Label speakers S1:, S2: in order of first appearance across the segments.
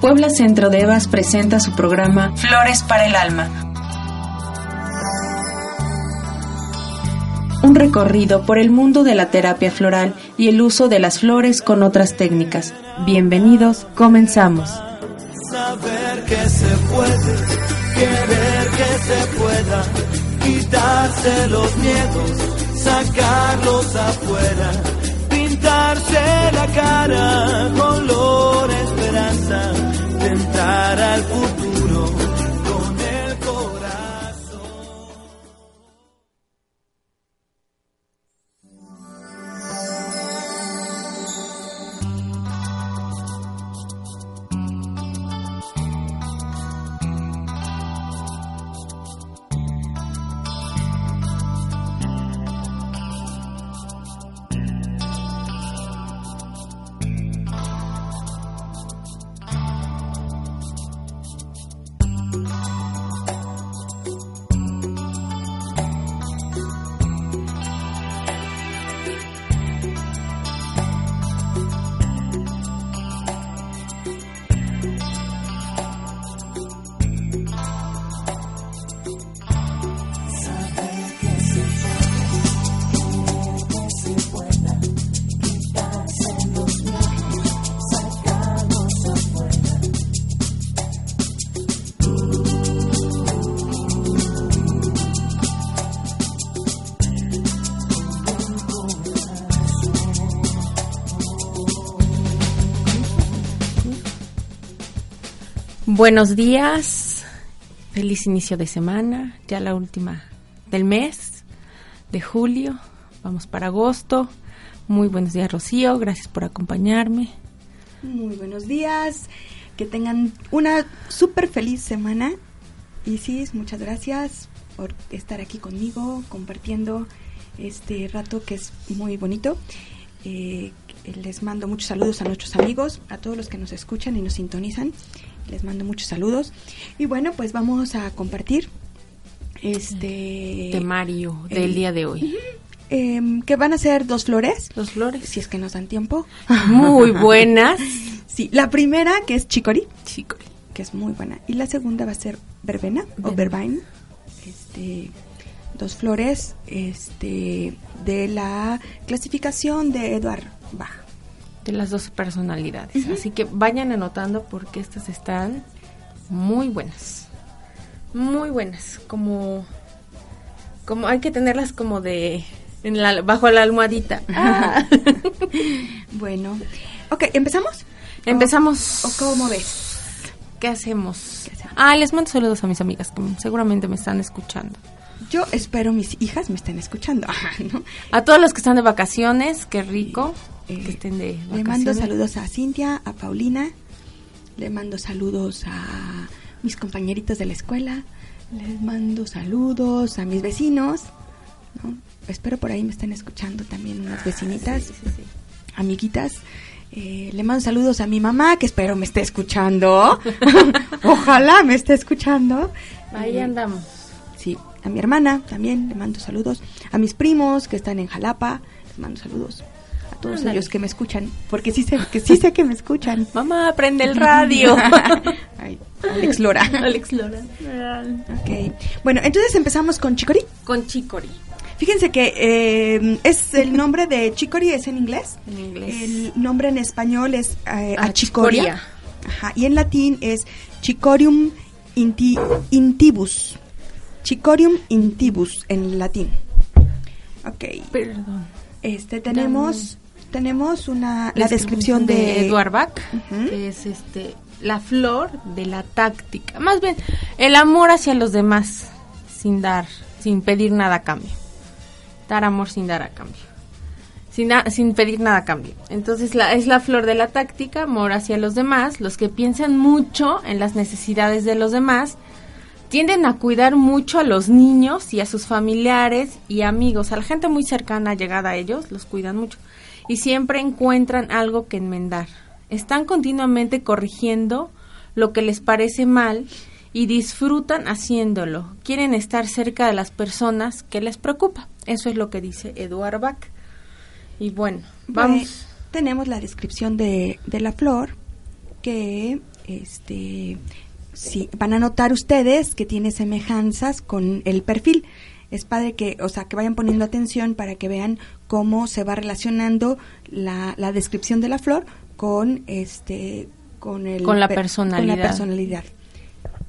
S1: Puebla Centro de Evas presenta su programa Flores para el Alma. Un recorrido por el mundo de la terapia floral y el uso de las flores con otras técnicas. Bienvenidos, comenzamos.
S2: Saber que se puede, querer que se pueda, quitarse los miedos, sacarlos afuera, pintarse la cara, color esperanza, tentar al futuro
S3: Buenos días, feliz inicio de semana, ya la última del mes de julio, vamos para agosto. Muy buenos días Rocío, gracias por acompañarme.
S4: Muy buenos días, que tengan una súper feliz semana. Isis, muchas gracias por estar aquí conmigo, compartiendo este rato que es muy bonito. Eh, les mando muchos saludos a nuestros amigos, a todos los que nos escuchan y nos sintonizan. Les mando muchos saludos. Y bueno, pues vamos a compartir este
S3: Temario del
S4: el-
S3: día de hoy.
S4: em, que van a ser dos flores,
S3: Los flores.
S4: si es que nos dan tiempo.
S3: Muy buenas.
S4: Sí, la primera que es chicory,
S3: Chicos.
S4: que es muy buena. Y la segunda va a ser verbena o
S3: Verbena.
S4: vervine. Este, dos flores este, de la clasificación de Edward Bach.
S3: De las dos personalidades. Así que vayan anotando porque estas están muy buenas. Muy buenas. Como, como hay que tenerlas como de en la, bajo la almohadita. Ah.
S4: Bueno, ok, ¿empezamos?
S3: Empezamos.
S4: ¿O cómo ves?
S3: ¿Qué hacemos?
S4: ¿Qué hacemos?
S3: Ah, les mando saludos a mis amigas que seguramente me están escuchando.
S4: Yo espero mis hijas me estén escuchando.
S3: A todos los que están de vacaciones, qué rico
S4: Eh,
S3: que estén de vacaciones.
S4: Le mando saludos a Cintia, a Paulina. Le mando saludos a mis compañeritos de la escuela. Les mando saludos a mis vecinos. ¿no? Espero por ahí me estén escuchando también unas vecinitas,
S3: Sí, sí, sí.
S4: amiguitas. Eh, le mando saludos a mi mamá, que espero me esté escuchando. Ojalá me esté escuchando.
S3: Ahí
S4: Eh,
S3: andamos.
S4: Sí, a mi hermana también le mando saludos. A mis primos que están en Jalapa, les mando saludos. A todos
S3: Ándale.
S4: ellos que me escuchan, porque sí sé que sí sé que me escuchan.
S3: Mamá, prende el radio.
S4: Ay, Alex Lora.
S3: Alex Lora.
S4: Ok. Bueno, entonces empezamos con Chicory.
S3: Con Chicory.
S4: Fíjense que eh, es el nombre de Chicory es en inglés.
S3: En inglés.
S4: El nombre en español es eh,
S3: Achicoria.
S4: Achicoria. Ajá. Y en latín es Chicorium inti- intibus. Chicorium intibus en latín. Ok.
S3: Perdón.
S4: Este tenemos tenemos una la descripción
S3: de,
S4: de,
S3: Edward Bach, que es este la flor de la táctica. Más bien, el amor hacia los demás sin dar, sin pedir nada a cambio. Dar amor sin dar a cambio. Sin, na- sin pedir nada a cambio. Entonces la, es la flor de la táctica, amor hacia los demás. Los que piensan mucho en las necesidades de los demás tienden a cuidar mucho a los niños y a sus familiares y amigos, a la gente muy cercana, llegada a ellos, los cuidan mucho. Y siempre encuentran algo que enmendar. Están continuamente corrigiendo lo que les parece mal y disfrutan haciéndolo. Quieren estar cerca de las personas que les preocupa. Eso es lo que dice Eduard Bach. Y bueno,
S4: Bueno,
S3: vamos.
S4: tenemos la descripción de, de la flor que este, sí, van a notar ustedes que tiene semejanzas con el perfil. Es padre que, o sea, que vayan poniendo atención para que vean cómo se va relacionando la, la descripción de la flor con este con el
S3: Con la
S4: per-
S3: personalidad.
S4: con la personalidad.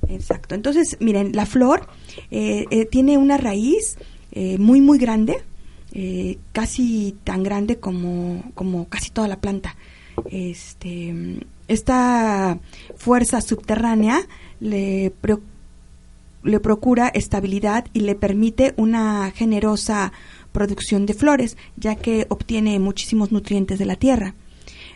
S4: Exacto. Entonces, miren, la flor eh, eh, tiene una raíz eh, muy, muy grande, eh, casi tan grande como, como casi toda la planta. Este, esta fuerza subterránea le, pro- le procura estabilidad y le permite una generosa producción de flores, ya que obtiene muchísimos nutrientes de la tierra.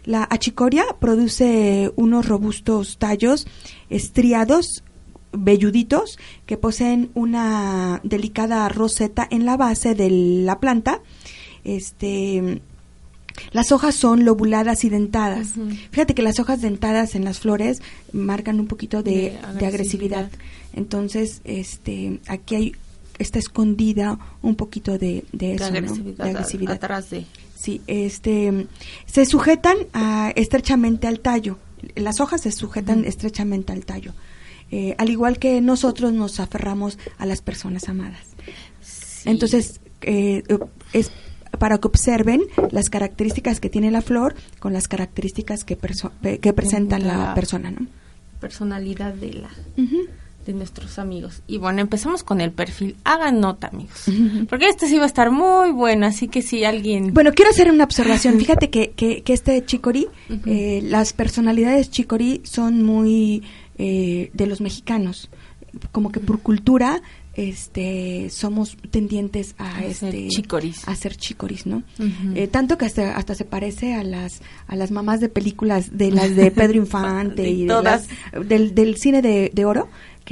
S4: La achicoria produce unos robustos tallos estriados, velluditos, que poseen una delicada roseta en la base de la planta. Este, las hojas son lobuladas y dentadas. Fíjate que las hojas dentadas en las flores marcan un poquito de,
S3: De
S4: de agresividad. Entonces, este, aquí hay está escondida un poquito de, de
S3: De
S4: eso, ¿no?
S3: agresividad,
S4: De
S3: a-
S4: agresividad.
S3: atrás de.
S4: Sí, este, se sujetan ah, estrechamente al tallo. Las hojas se sujetan estrechamente al tallo. Eh, al igual que nosotros nos aferramos a las personas amadas.
S3: Sí.
S4: Entonces, eh, es para que observen las características que tiene la flor con las características que, perso- que presenta la
S3: la-
S4: persona, ¿no?
S3: personalidad de la. De nuestros amigos. Y bueno, empezamos con el perfil. Hagan nota, amigos. Porque este sí va a estar muy bueno, así que si alguien...
S4: Bueno, quiero hacer una observación. Fíjate que, que, que este chicorí,
S3: Ujú.
S4: eh, las personalidades chicorí son muy eh, de los mexicanos. Como que por cultura este somos tendientes a,
S3: A ser
S4: este
S3: chicoris.
S4: a ser chicoris no. Eh, tanto que hasta, hasta se parece a las a las mamás de películas de las de Pedro Infante
S3: De
S4: y de
S3: todas.
S4: las- del, del cine de, de oro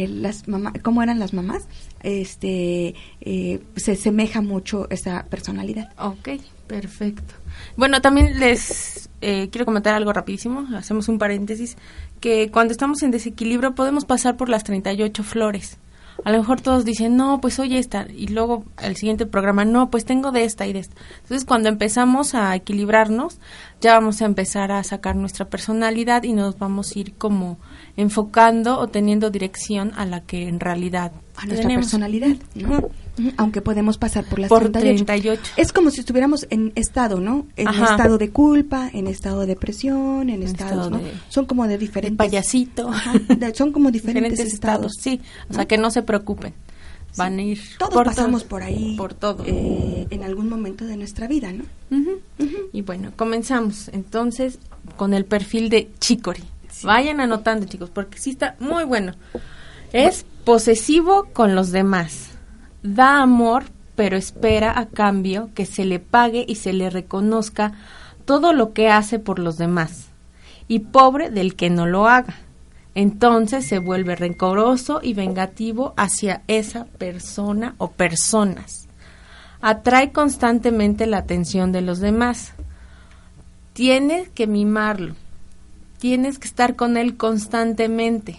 S4: las mamás cómo eran las mamás este eh, se semeja mucho esa personalidad
S3: Ok, perfecto. Bueno, también les eh, quiero comentar algo rapidísimo, hacemos un paréntesis, que cuando estamos en desequilibrio podemos pasar por las 38 flores. A lo mejor todos dicen, no, pues oye esta, y luego el siguiente programa, no, pues tengo de esta y de esta. Entonces, cuando empezamos a equilibrarnos, ya vamos a empezar a sacar nuestra personalidad y nos vamos a ir como enfocando o teniendo dirección a la que en realidad
S4: a nuestra
S3: tenemos.
S4: personalidad, ¿no? Aunque podemos pasar por las
S3: Por
S4: 38.
S3: 38.
S4: Es como si estuviéramos en estado, ¿no? En
S3: Ajá.
S4: estado de culpa, en estado de depresión, en
S3: En
S4: estados,
S3: estado
S4: ¿no?
S3: de-
S4: Son como de diferentes...
S3: payasito.
S4: Ajá, de- son como diferentes,
S3: diferentes estados. Sí, o
S4: ¿no?
S3: sea que no se preocupen. Van a ir
S4: Todos
S3: por
S4: pasamos
S3: todo.
S4: por ahí.
S3: Por todo.
S4: eh, en algún momento de nuestra vida, ¿no?
S3: Y bueno, comenzamos entonces con el perfil de Chicory. Vayan anotando, chicos, porque sí está muy bueno. Es posesivo con los demás. Da amor, pero espera a cambio que se le pague y se le reconozca todo lo que hace por los demás. Y pobre del que no lo haga. Entonces se vuelve rencoroso y vengativo hacia esa persona o personas. Atrae constantemente la atención de los demás. Tienes que mimarlo. Tienes que estar con él constantemente.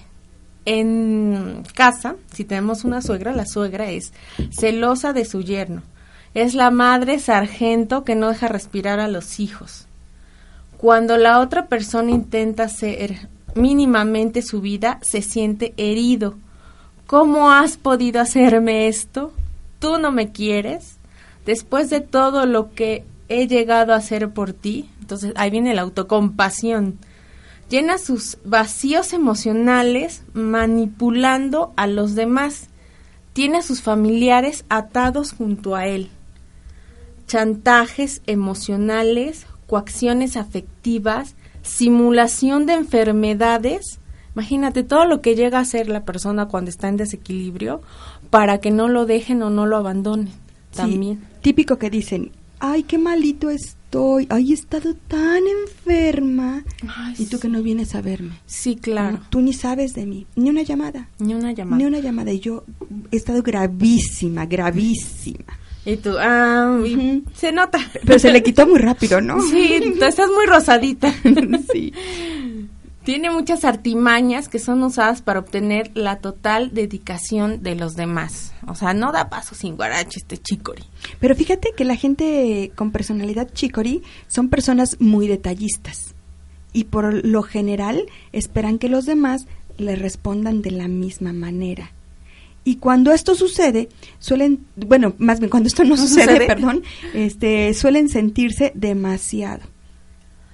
S3: En casa, si tenemos una suegra, la suegra es celosa de su yerno. Es la madre sargento que no deja respirar a los hijos. Cuando la otra persona intenta hacer mínimamente su vida, se siente herido. ¿Cómo has podido hacerme esto? ¿Tú no me quieres? Después de todo lo que he llegado a hacer por ti, entonces ahí viene la autocompasión. Llena sus vacíos emocionales manipulando a los demás. Tiene a sus familiares atados junto a él. Chantajes emocionales, coacciones afectivas, simulación de enfermedades. Imagínate todo lo que llega a hacer la persona cuando está en desequilibrio para que no lo dejen o no lo abandonen.
S4: Sí,
S3: También.
S4: típico que dicen, ay, qué malito estoy, ay, he estado tan enferma.
S3: Ay,
S4: y tú que no vienes a verme.
S3: Sí, claro.
S4: No, Tú ni sabes de mí, ni una llamada.
S3: Ni una llamada.
S4: Ni una llamada. Y yo he estado gravísima, gravísima.
S3: Y tú, ah, y se nota.
S4: Pero se le quitó muy rápido, ¿no?
S3: Sí, tú estás muy rosadita.
S4: sí.
S3: Tiene muchas artimañas que son usadas para obtener la total dedicación de los demás. O sea, no da paso sin guarache este chicori.
S4: Pero fíjate que la gente con personalidad chicory son personas muy detallistas. y por lo general esperan que los demás le respondan de la misma manera. Y cuando esto sucede, suelen, bueno, más bien cuando esto no,
S3: ¿No
S4: sucede,
S3: sucede?
S4: perdón, este, suelen sentirse demasiado,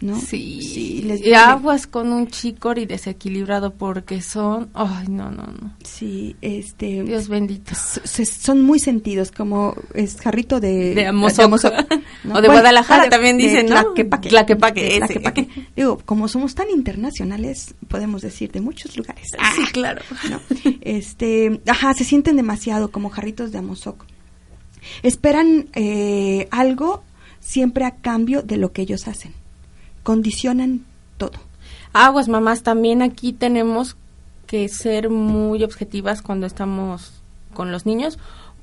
S4: ¿no?
S3: Sí,
S4: les
S3: y aguas con un chicor y desequilibrado porque son, ay, no, no, no.
S4: Sí, este,
S3: Dios bendito.
S4: se- son muy sentidos, como es jarrito de...
S3: De Amozoc.
S4: Amozoc,
S3: O de Guadalajara
S4: ah,
S3: también dicen, ¿no?
S4: Tlaquepaque.
S3: Tlaquepaque, ese.
S4: Tlaquepaque. Digo, como somos tan internacionales, podemos decir de muchos lugares.
S3: Sí, claro.
S4: ¿no? Este, ajá, se sienten demasiado como jarritos de Amozoc. Esperan eh, algo siempre a cambio de lo que ellos hacen. Condicionan todo.
S3: Aguas, mamás, también aquí tenemos que ser muy objetivas cuando estamos con los niños,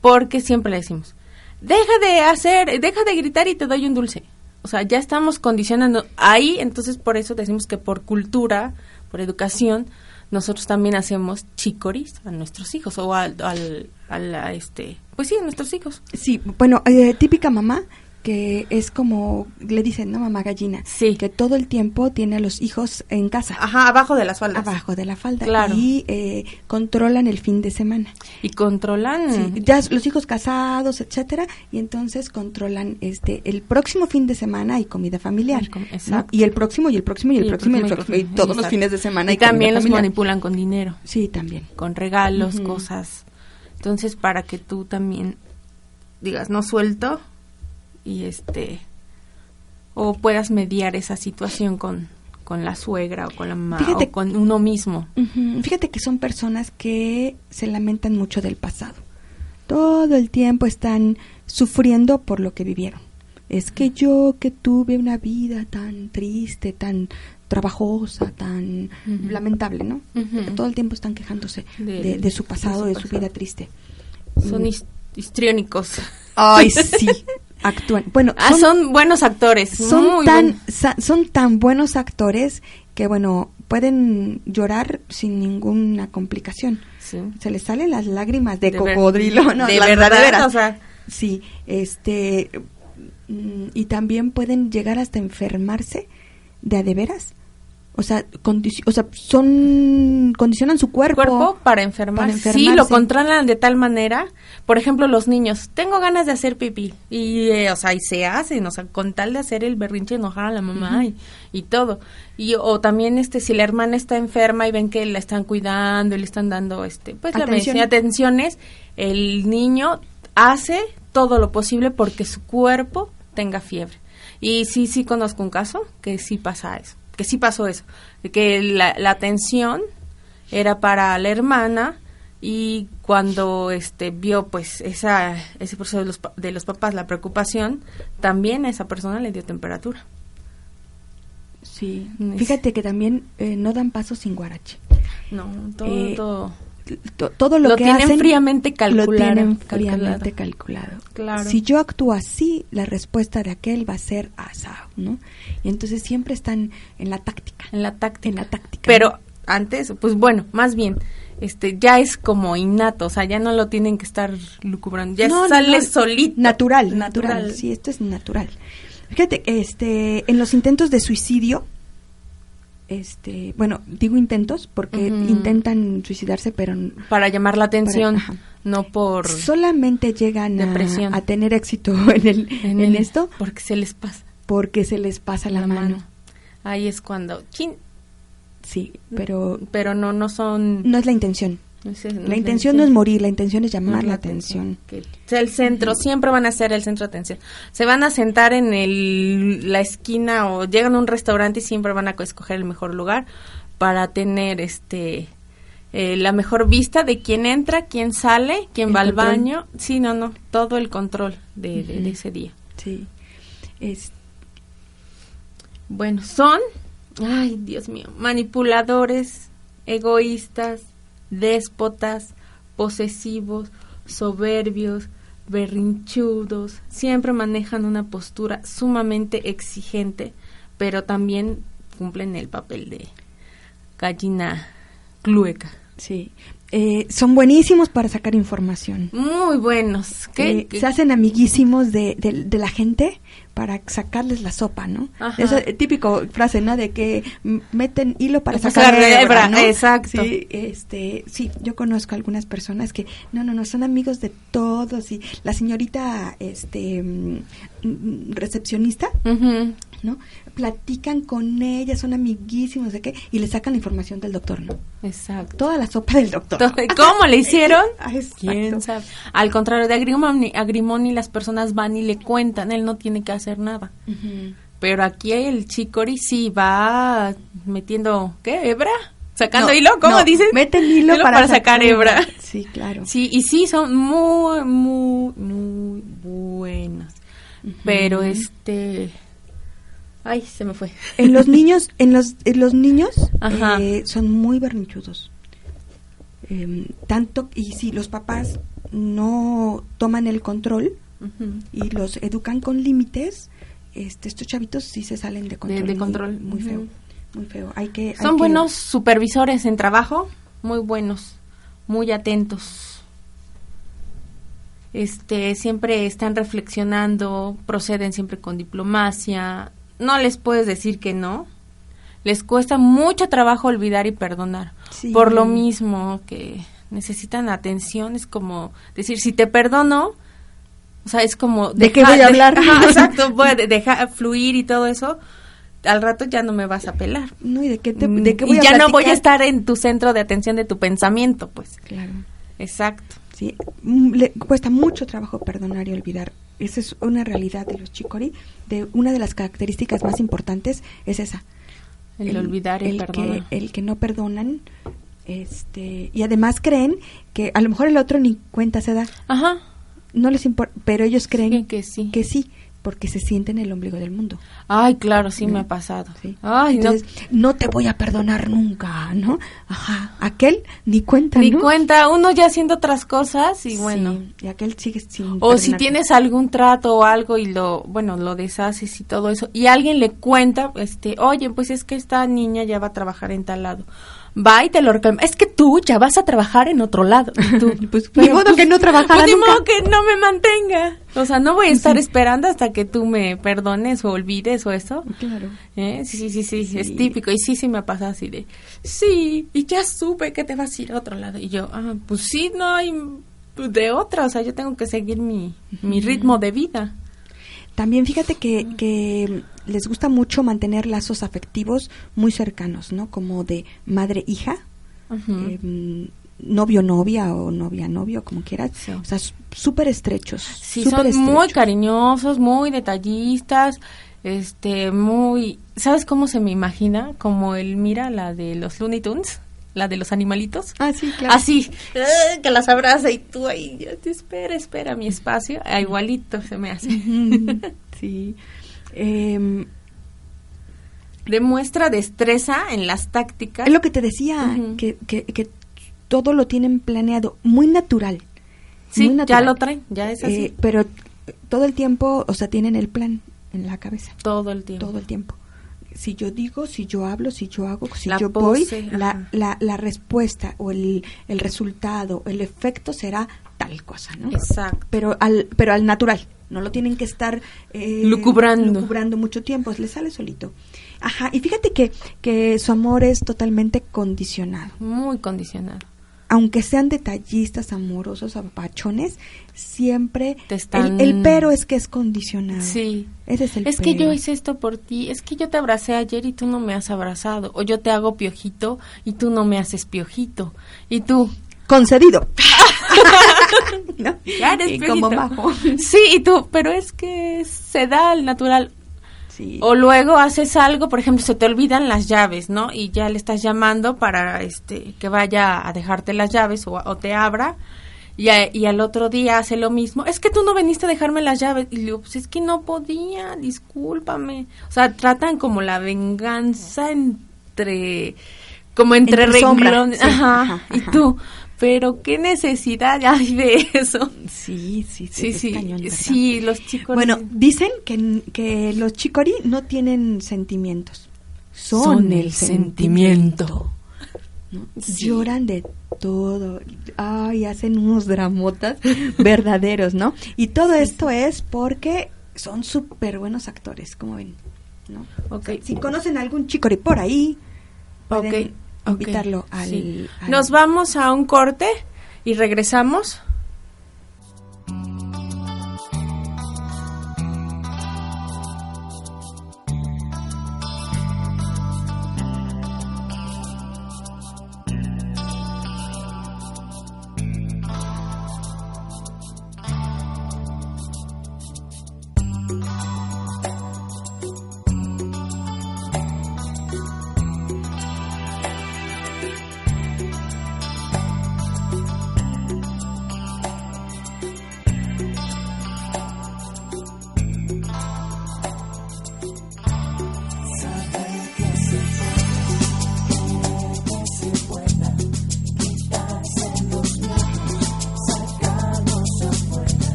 S3: porque siempre le decimos, deja de hacer, deja de gritar y te doy un dulce. O sea, ya estamos condicionando ahí, entonces por eso decimos que por cultura, por educación, nosotros también hacemos chicoris a nuestros hijos o al, al, al- a este, pues sí, a nuestros hijos.
S4: Sí, bueno, eh, típica mamá que es como le dicen, ¿no? Mamá gallina.
S3: Sí.
S4: Que todo el tiempo tiene a los hijos en casa.
S3: Ajá, abajo de las faldas.
S4: Abajo de la falda.
S3: Claro.
S4: Y eh, controlan el fin de semana.
S3: Y controlan.
S4: Sí, ya los hijos casados, etcétera, y entonces controlan este el próximo fin de semana y comida familiar,
S3: exacto.
S4: y el próximo y el próximo y el próximo y el próximo y todos los fines de semana
S3: Y, también los
S4: familiar.
S3: manipulan con dinero.
S4: Sí, también.
S3: con regalos, cosas. Entonces, para que tú también digas, no suelto y este o puedas mediar esa situación con con la suegra o con la mamá
S4: Fíjate-
S3: o con uno mismo.
S4: Fíjate que son personas que se lamentan mucho del pasado. Todo el tiempo están sufriendo por lo que vivieron. Es que yo que tuve una vida tan triste, tan trabajosa, tan lamentable, ¿no? Todo el tiempo están quejándose
S3: De-
S4: de, de su pasado,
S3: de
S4: de
S3: su
S4: vida triste.
S3: Son
S4: Mm.
S3: his- histriónicos.
S4: Ay, sí. Actúan. Bueno,
S3: Ah, son, buenos actores.
S4: son
S3: muy
S4: tan sa- son tan buenos actores que bueno pueden llorar sin ninguna complicación
S3: sí.
S4: se les salen las lágrimas de,
S3: De ver-
S4: cocodrilo no
S3: de verdad, o sea.
S4: sí este mm, y también pueden llegar hasta enfermarse de a de veras o sea o sea son condicionan su cuerpo,
S3: cuerpo para enfermar.
S4: para
S3: Sí, lo
S4: enfermarse.
S3: controlan de tal manera. Por ejemplo, los niños, tengo ganas de hacer pipí. Y, eh, o sea, y se hacen, o sea, con tal de hacer el berrinche, enojar a la mamá y, y todo. Y, o también, este, si la hermana está enferma y ven que la están cuidando y le están dando, este, pues, la
S4: Atención.
S3: medicina, atenciones, el niño hace todo lo posible porque su cuerpo tenga fiebre. Y sí, sí conozco un caso que sí pasa eso, que sí pasó eso, que la, la atención era para la hermana y cuando este vio pues esa ese proceso de los, de los papás la preocupación también a esa persona le dio temperatura.
S4: Sí
S3: Es-
S4: fíjate que también eh, no dan paso sin guarache.
S3: No todo,
S4: Eh,
S3: todo
S4: todo lo,
S3: Lo
S4: que
S3: tienen
S4: hacen
S3: fríamente calculado,
S4: lo tienen
S3: calculado.
S4: fríamente calculado.
S3: Claro.
S4: Si yo actúo así, la respuesta de aquel va a ser asado, ¿no? Y entonces siempre están en la táctica.
S3: en la táctica
S4: En la táctica.
S3: pero antes pues bueno más bien este ya es como innato o sea ya no lo tienen que estar lucubrando ya
S4: No,
S3: sale
S4: no,
S3: solito
S4: Natural, natural, Sí, esto es natural. Fíjate, este, en los intentos de suicidio, este, bueno, digo intentos porque intentan suicidarse, pero
S3: para llamar la atención
S4: Para-
S3: no por
S4: solamente llegan a, tener éxito en, el, en,
S3: el-
S4: esto
S3: porque se les pasa.
S4: porque se les pasa la, mano.
S3: ahí es cuando chin,
S4: Sí, pero
S3: pero no no son
S4: no es la intención. La intención no es morir, la intención es llamar la atención.
S3: sea el centro siempre van a ser el centro de atención. Se van a sentar en el, la esquina o llegan a un restaurante y siempre van a escoger el mejor lugar para tener este eh, la mejor vista de quién entra quién sale quién
S4: El
S3: va al baño. Sí no no todo el control de, de- ese día.
S4: Sí. Es,
S3: Bueno, son, ay Dios mío, manipuladores, egoístas, déspotas, posesivos, soberbios, berrinchudos, siempre manejan una postura sumamente exigente, pero también cumplen el papel de gallina clueca.
S4: Sí. Eh, son buenísimos para sacar información.
S3: Muy buenos. ¿Qué?
S4: Eh,
S3: qué-
S4: se hacen amiguísimos de, de- de la gente para sacarles la sopa, ¿no?
S3: Ajá.
S4: Eso es típico frase, ¿no? De que meten hilo para sacar hebra, ¿no?
S3: exacto.
S4: Sí, este, sí, yo conozco algunas personas que, no, no, no, son amigos de todos y la señorita, este, mm, mm, recepcionista,
S3: Ujú.
S4: ¿no? Platican con ella, son amiguísimos de qué y le sacan la información del doctor, ¿no?
S3: Exacto.
S4: Toda la sopa del doctor.
S3: To- ¿Cómo le hicieron?
S4: Ah, exacto.
S3: ¿Quién sabe? Al contrario de Agrimoni, Agrimoni las personas van y le cuentan, él no tiene que hacer nada. Pero aquí el Chicori sí va metiendo, ¿qué? ¿Hebra? ¿Sacando
S4: No,
S3: hilo? ¿Cómo
S4: no,
S3: dices?
S4: Meten hilo,
S3: para, sacar hebra.
S4: Sí, claro.
S3: Sí, y sí, son muy, muy, muy buenas. Pero este... Ay, se me fue.
S4: En los niños, en los, en los niños eh, son muy berrinchudos. Em, tanto, y si los papás no toman el control y los educan con límites, este, estos chavitos sí se salen de control.
S3: de
S4: muy-
S3: control.
S4: Muy, feo. Muy feo. Hay que, hay
S3: Son
S4: que-
S3: buenos supervisores en trabajo, muy buenos, muy atentos. Este, siempre están reflexionando, proceden siempre con diplomacia. No les puedes decir que no. Les cuesta mucho trabajo olvidar y perdonar.
S4: Sí.
S3: Por lo mismo que necesitan atención, es como decir, si te perdono, o sea, es como...
S4: ¿De qué voy a hablar?
S3: Exacto, puede dejar fluir y todo eso. Al rato ya no me vas a pelar.
S4: No, ¿y de qué, te,
S3: Mm,
S4: de qué
S3: y
S4: voy a
S3: ya no voy a estar en tu centro de atención de tu pensamiento, pues.
S4: Claro.
S3: Exacto.
S4: Sí, mm, le cuesta mucho trabajo perdonar y olvidar. Esa es una realidad de los chicori. De una de las características más importantes es esa.
S3: El, olvidar y
S4: el
S3: perdonar.
S4: Que, el que no perdonan, este, y además creen que a lo mejor el otro ni cuenta se da,
S3: Ajá.
S4: no les importa, pero ellos creen
S3: Sí, que sí.
S4: que sí, porque se sienten el ombligo del mundo.
S3: Ay, claro, sí me ha pasado.
S4: ¿sí?
S3: Ay.
S4: Entonces, no. te voy a perdonar nunca, ¿no? Ajá, aquel ni cuenta,
S3: Ni
S4: ¿no?
S3: cuenta, uno ya haciendo otras cosas y
S4: Sí,
S3: bueno.
S4: y aquel sigue sin
S3: O si tienes algún trato o algo y lo, bueno, lo deshaces y todo eso, y alguien le cuenta, este, oye, pues es que esta niña ya va a trabajar en tal lado. Va y te lo reclama. Es que tú ya vas a trabajar en otro lado. Tú,
S4: Pues, ni modo que no trabajara
S3: pues, ni
S4: nunca.
S3: modo que no me mantenga. O sea, no voy a estar esperando hasta que tú me perdones o olvides o eso.
S4: Claro.
S3: ¿Eh? Sí, sí, sí, sí,
S4: Sí.
S3: es típico. Y sí, sí me pasa así de, sí, y ya supe que te vas a ir a otro lado. Y yo, ah, pues sí, no hay de otra. O sea, yo tengo que seguir mi, mi ritmo de vida.
S4: También fíjate que, que les gusta mucho mantener lazos afectivos muy cercanos, ¿no? Como de madre-hija, eh, novio-novia o novia-novio, como quieras.
S3: Sí.
S4: O sea, súper estrechos.
S3: Sí, son muy
S4: estrechos.
S3: cariñosos, muy detallistas, este, muy... ¿Sabes cómo se me imagina? Como el, mira, la de los Looney Tunes, la de los animalitos.
S4: Ah, sí, claro.
S3: Así, ¡eh! que las abraza y tú ahí, ya te espera, espera mi espacio. Ah, igualito se me hace.
S4: Sí. Em,
S3: Demuestra destreza en las tácticas.
S4: es lo que te decía, que, que, que todo lo tienen planeado, muy natural.
S3: sí,
S4: muy
S3: ya lo traen, ya es así.
S4: Eh, pero todo el tiempo, o sea, tienen el plan en la cabeza.
S3: todo el tiempo.
S4: todo el tiempo. Si yo digo, si yo hablo, si yo hago, si
S3: La
S4: yo
S3: pose,
S4: voy, la, la, la respuesta o el, el resultado, el efecto será tal cosa, ¿no?
S3: Exacto.
S4: Pero al, pero al natural. No lo tienen que estar eh,
S3: Lucubrando.
S4: lucubrando mucho tiempo, les sale solito. Ajá, y fíjate que, que su amor es totalmente condicionado.
S3: Muy condicionado.
S4: Aunque sean detallistas, amorosos, apachones, siempre
S3: Te están-
S4: el, el pero es que es condicionado.
S3: Sí.
S4: Ese es el
S3: Es que yo hice esto por ti, es que yo te abracé ayer y tú no me has abrazado, o yo te hago piojito y tú no me haces piojito, y tú,
S4: concedido. ¿No? como bajo.
S3: Sí, y tú, pero es que se da al natural.
S4: Sí.
S3: O luego haces algo, por ejemplo, se te olvidan las llaves, ¿no? Y ya le estás llamando para este que vaya a dejarte las llaves o, o te abra. Y, a- y al otro día hace lo mismo. Es que tú no veniste a dejarme las llaves. Y le digo, pues es que no podía, discúlpame. O sea, tratan como la venganza entre... Como entre,
S4: Entre
S3: renglones.
S4: sí,
S3: Ajá.
S4: ajá,
S3: Y
S4: ajá.
S3: tú, pero qué necesidad hay de eso.
S4: Sí, sí, sí.
S3: Sí,
S4: es
S3: sí.
S4: cañón, ¿verdad?
S3: sí, los chicos...
S4: Bueno, dicen que, que los chicori no tienen sentimientos. Son,
S3: Son
S4: el
S3: el
S4: sentimiento. ¿No?
S3: Sí.
S4: Lloran de todo. Ay, hacen unos dramotas verdaderos, ¿no? Y todo esto es porque son súper buenos actores, como ven, ¿no?
S3: Ok.
S4: Si conocen a algún chico por ahí, pueden
S3: ok,
S4: invitarlo al,
S3: sí.
S4: al-
S3: Nos vamos a un corte y regresamos.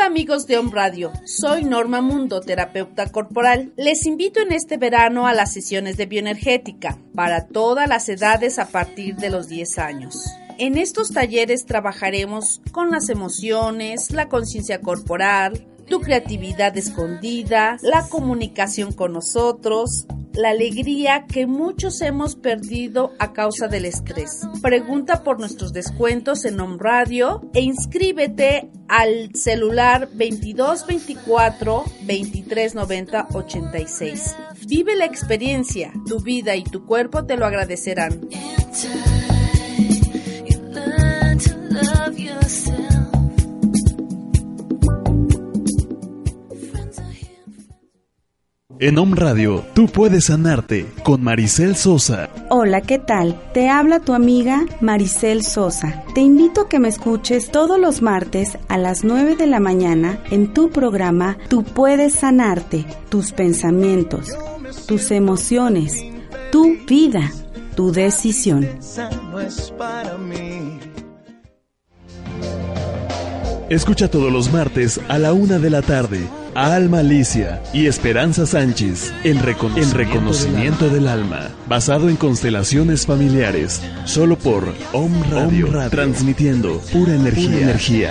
S5: Amigos de Home Radio, soy Norma Mundo, terapeuta corporal. Les invito en este verano a las sesiones de bioenergética para todas las edades a partir de los 10 años. En estos talleres trabajaremos con las emociones, la conciencia corporal, tu creatividad escondida, la comunicación con nosotros, la alegría que muchos hemos perdido a causa del estrés. Pregunta por nuestros descuentos en Home Radio e inscríbete al celular 2224 2390 86. Vive la experiencia, tu vida y tu cuerpo te lo agradecerán.
S6: En Home Radio, tú puedes sanarte con Maricel Sosa.
S7: Hola, ¿qué tal? Te habla tu amiga Maricel Sosa. Te invito a que me escuches todos los martes a las 9 de la mañana en tu programa Tú puedes sanarte, tus pensamientos, tus emociones, tu vida, tu decisión.
S2: Esa no es para mí.
S6: Escucha todos los martes a la una de la tarde Alma Alicia y Esperanza Sánchez en, Recon- en Reconocimiento del Alma, basado en constelaciones familiares, solo por Om Radio, transmitiendo pura energía. energía.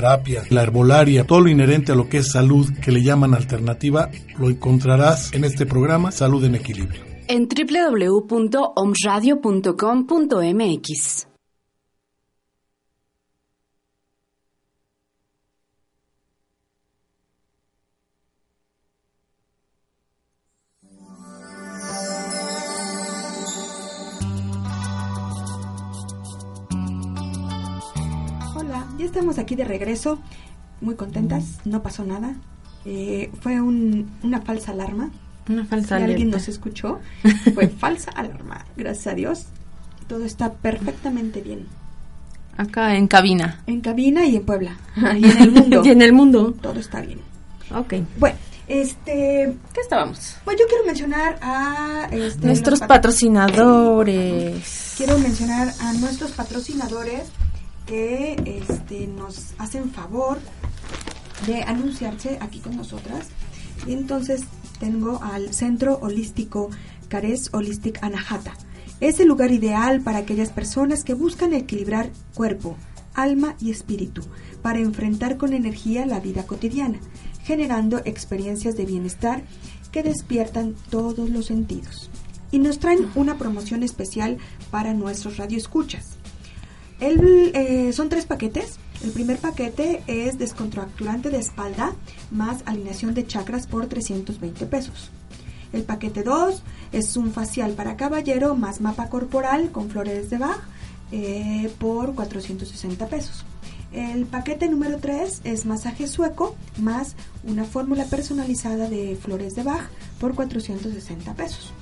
S8: la herbolaria, todo lo inherente a lo que es salud que le llaman alternativa, lo encontrarás en este programa Salud en Equilibrio.
S7: En www.omradio.com.mx.
S4: estamos aquí de regreso, muy contentas, no pasó nada. Eh, fue un- una falsa alarma.
S3: Una
S4: Si
S3: falsa
S4: alguien
S3: alerta.
S4: nos escuchó, fue falsa alarma. Gracias a Dios, todo está perfectamente bien.
S3: Acá en cabina.
S4: En cabina y en Puebla. y en el mundo.
S3: y en el mundo.
S4: Todo está bien.
S3: Ok.
S4: Bueno, este,
S3: ¿Qué estábamos?
S4: pues yo quiero mencionar a este,
S3: Nuestros patrocinadores.
S4: Quiero mencionar a nuestros patrocinadores que este, nos hacen favor de anunciarse aquí con nosotras. Y entonces tengo al Centro Holístico Cares Holistic Anahata. Es el lugar ideal para aquellas personas que buscan equilibrar cuerpo, alma y espíritu para enfrentar con energía la vida cotidiana, generando experiencias de bienestar que despiertan todos los sentidos. Y nos traen una promoción especial para nuestros radioescuchas. El, eh, son tres paquetes El primer paquete es descontracturante de espalda más alineación de chakras por 320 pesos. El paquete 2 es un facial para caballero más mapa corporal con flores de Bach eh, por 460 pesos. El paquete número 3 es masaje sueco más una fórmula personalizada de flores de Bach por 460 pesos.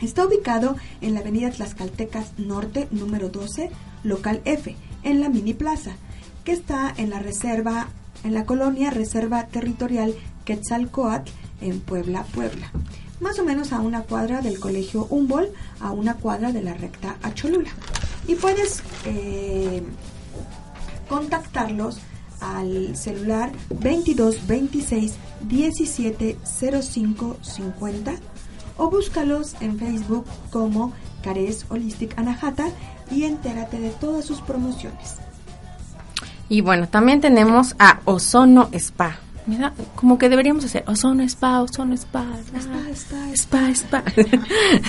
S4: Está ubicado en la avenida Tlaxcaltecas Norte número 12, local F, en la mini plaza, que está en la reserva, en la colonia Reserva Territorial Quetzalcoatl, en Puebla, Puebla. Más o menos a una cuadra del colegio Humboldt, a una cuadra de la recta a Cholula. Y puedes eh, contactarlos al celular 22 26 17 05 50 o búscalos en Facebook como Cares Holistic Anahata y entérate de todas sus promociones.
S3: Y bueno, también tenemos a Ozono Spa. Mira, como que deberíamos hacer Ozono Spa, Ozono Spa,
S4: Spa, spa,
S3: Spa, Spa.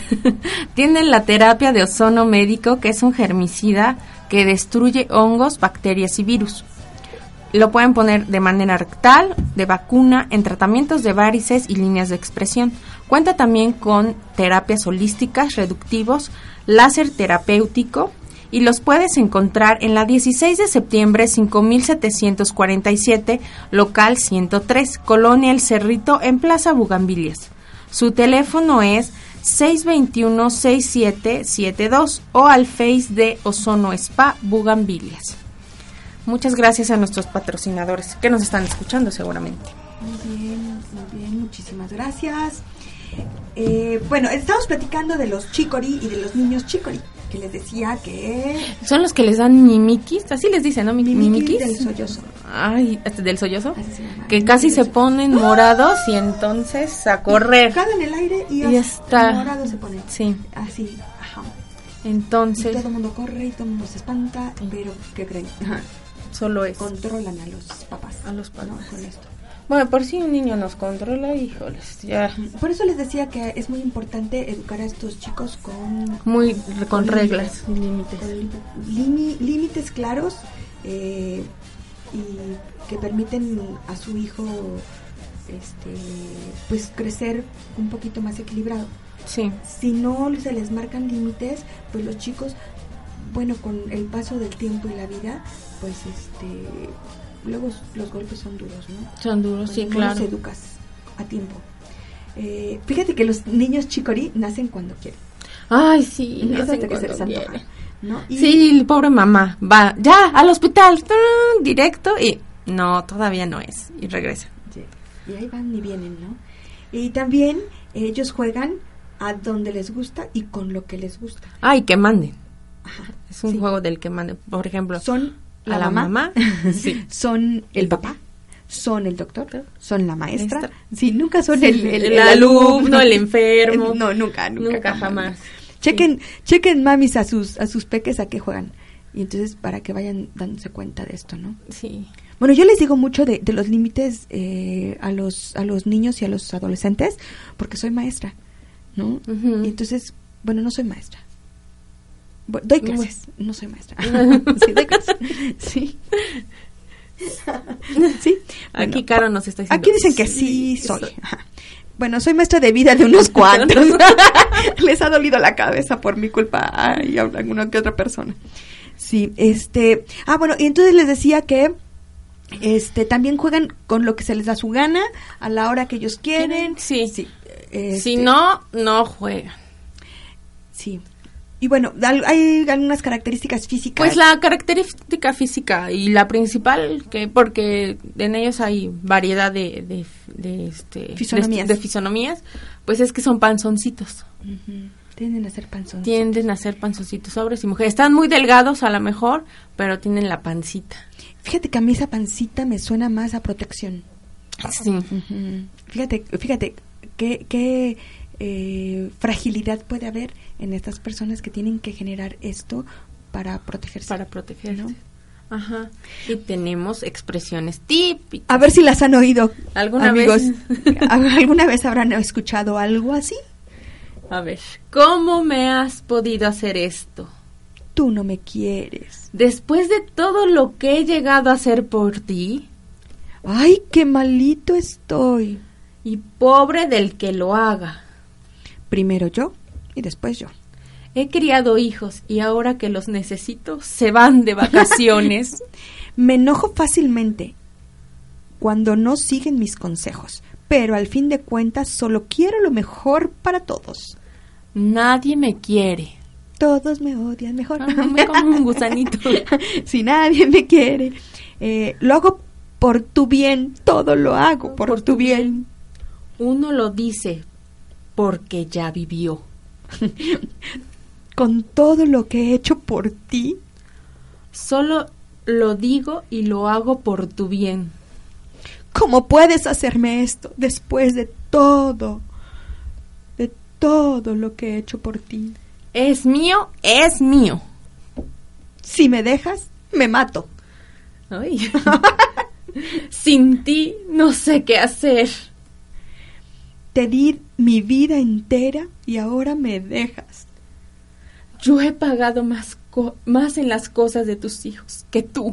S3: Tienen la terapia de ozono médico, que es un germicida que destruye hongos, bacterias y virus. Lo pueden poner de manera rectal, de vacuna, en tratamientos de varices y líneas de expresión. Cuenta también con terapias holísticas, reductivos, láser terapéutico y los puedes encontrar en la 16 de septiembre 5747, local 103, Colonia El Cerrito, en Plaza Bugambilias. Su teléfono es 621-6772 o al Face de Ozono Spa Bugambilias. Muchas gracias a nuestros patrocinadores que nos están escuchando seguramente.
S4: Muy bien, muy bien, muchísimas gracias. Eh, bueno, estamos platicando de los chicory y de los niños chicory, que les decía que...
S3: Son los que les dan mimiquis, así les dicen, ¿no? Mi-
S4: Mimiquis
S3: Mimiquis.
S4: del sollozo.
S3: Ay, ¿este ¿del sollozo? Que casi se ponen morados y entonces a correr.
S4: Jalan el aire y,
S3: Y
S4: hasta
S3: está-
S4: morado se ponen.
S3: Sí,
S4: Así, ajá. Y
S3: entonces
S4: todo el mundo corre y todo el mundo se espanta, pero ¿qué creen? Ajá.
S3: solo es.
S4: Controlan a los papás.
S3: A los
S4: ¿no?
S3: papás.
S4: Con esto.
S3: Bueno, por si un niño nos controla, híjoles, ya
S4: Por eso les decía que es muy importante educar a estos chicos con,
S3: muy con
S4: Con
S3: reglas límites.
S4: limi- límites claros eh, y que permiten a su hijo este pues crecer un poquito más equilibrado.
S3: Sí,
S4: Si no se les marcan límites, pues los chicos, bueno, con el paso del tiempo y la vida, pues este luego los golpes son duros, ¿no?
S3: son duros, sí, claro.
S4: los educas a tiempo. Eh, fíjate que los niños chicorí nacen cuando quieren.
S3: Ay, sí,
S4: que se
S3: cuando quieren.
S4: ¿no? Y-
S3: Sí, pobre mamá, va ya al hospital, directo y no, todavía no es y regresa.
S4: Sí, Y ahí van y vienen, ¿no? Y también ellos juegan a donde les gusta y con lo que les gusta.
S3: Ay, que manden.
S4: Ajá,
S3: Es un
S4: sí.
S3: juego del que manden, por ejemplo,
S4: Son
S3: a
S4: la,
S3: la
S4: mamá,
S3: mamá, sí.
S4: son el papá, son el doctor, son la maestra. Sí, nunca son
S3: Sí,
S4: el, el,
S3: el alumno, el enfermo.
S4: No, nunca, nunca,
S3: Nunca jamás.
S4: Chequen, chequen mamis a sus, a sus peques a qué juegan. Y entonces para que vayan dándose cuenta de esto, ¿no?
S3: Sí.
S4: Bueno, yo les digo mucho de, de los límites eh, a los a los niños y a los adolescentes porque soy maestra, ¿no? Y entonces, bueno, no soy maestra. Doy clases, no soy maestra. sí, doy clases. Sí. sí.
S3: Aquí Caro nos está diciendo.
S4: Aquí dicen que sí soy. Bueno, soy maestra de vida de unos cuantos. Les ha dolido la cabeza por mi culpa ay, a alguna que otra persona. Sí, este, ah, bueno, y entonces les decía que este también juegan con lo que se les da su gana a la hora que ellos quieren.
S3: Sí.
S4: Sí.
S3: Si
S4: este,
S3: no, no juegan.
S4: Sí. Y bueno, hay algunas características físicas.
S3: Pues la característica física y la principal, que porque en ellos hay variedad de, de, de, este,
S4: Fisonomías.
S3: de, de fisonomías, pues es que son panzoncitos.
S4: Tienden a ser panzones.
S3: Tienden a ser panzoncitos, hombres y mujeres. Están muy delgados a lo mejor, pero tienen la pancita.
S4: Fíjate que a mí esa pancita me suena más a protección.
S3: Sí.
S4: Fíjate, fíjate qué, qué eh, fragilidad puede haber en estas personas que tienen que generar esto para protegerse.
S3: Para protegerse.
S4: ¿no?
S3: Ajá. Y tenemos expresiones típicas.
S4: A ver si las han oído.
S3: ¿Alguna
S4: amigos.
S3: vez?
S4: ¿Alguna vez habrán escuchado algo así?
S3: A ver, ¿cómo me has podido hacer esto?
S4: tú no me quieres.
S3: Después de todo lo que he llegado a hacer por ti,
S4: Ay, qué malito estoy.
S3: y pobre del que lo haga.
S4: Primero yo y después yo.
S3: He criado hijos y ahora que los necesito, se van de vacaciones.
S4: Me enojo fácilmente cuando no siguen mis consejos, pero al fin de cuentas solo quiero lo mejor para todos.
S3: Nadie me quiere.
S4: Todos me odian mejor.
S3: Ah, me como un gusanito.
S4: si nadie me quiere, eh, lo hago por tu bien, todo lo hago por, tu bien.
S3: Uno lo dice porque ya vivió.
S4: Con todo lo que he hecho por ti,
S3: Solo lo digo y lo hago por tu bien.
S4: ¿cómo puedes hacerme esto después de todo, de todo lo que he hecho por ti?
S3: Es mío, es mío.
S4: Si me dejas, me mato.
S3: Ay. Sin ti no sé qué hacer.
S4: Te di mi vida entera y ahora me dejas.
S3: Yo he pagado más, co- más en las cosas de tus hijos que tú.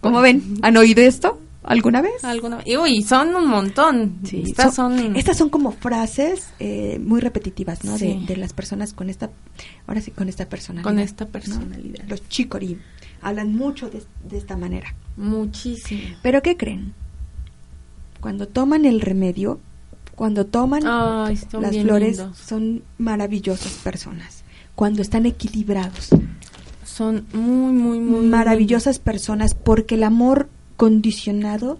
S4: ¿Cómo ven? ¿Han oído esto alguna vez?
S3: Alguna y uy, son un montón.
S4: Sí,
S3: Estas
S4: son-
S3: son,
S4: Estas son como frases eh, muy repetitivas, ¿no? De,
S3: Sí.
S4: de las personas con esta, ahora sí, con esta personalidad.
S3: Con esta
S4: ¿no?
S3: personalidad.
S4: Los chicorí hablan mucho de, de esta manera.
S3: muchísimo.
S4: Pero ¿qué creen? Cuando toman el remedio, cuando toman las flores,
S3: lindos.
S4: son maravillosas personas. Cuando están equilibrados,
S3: Son muy, muy, muy
S4: maravillosas personas, porque el amor condicionado,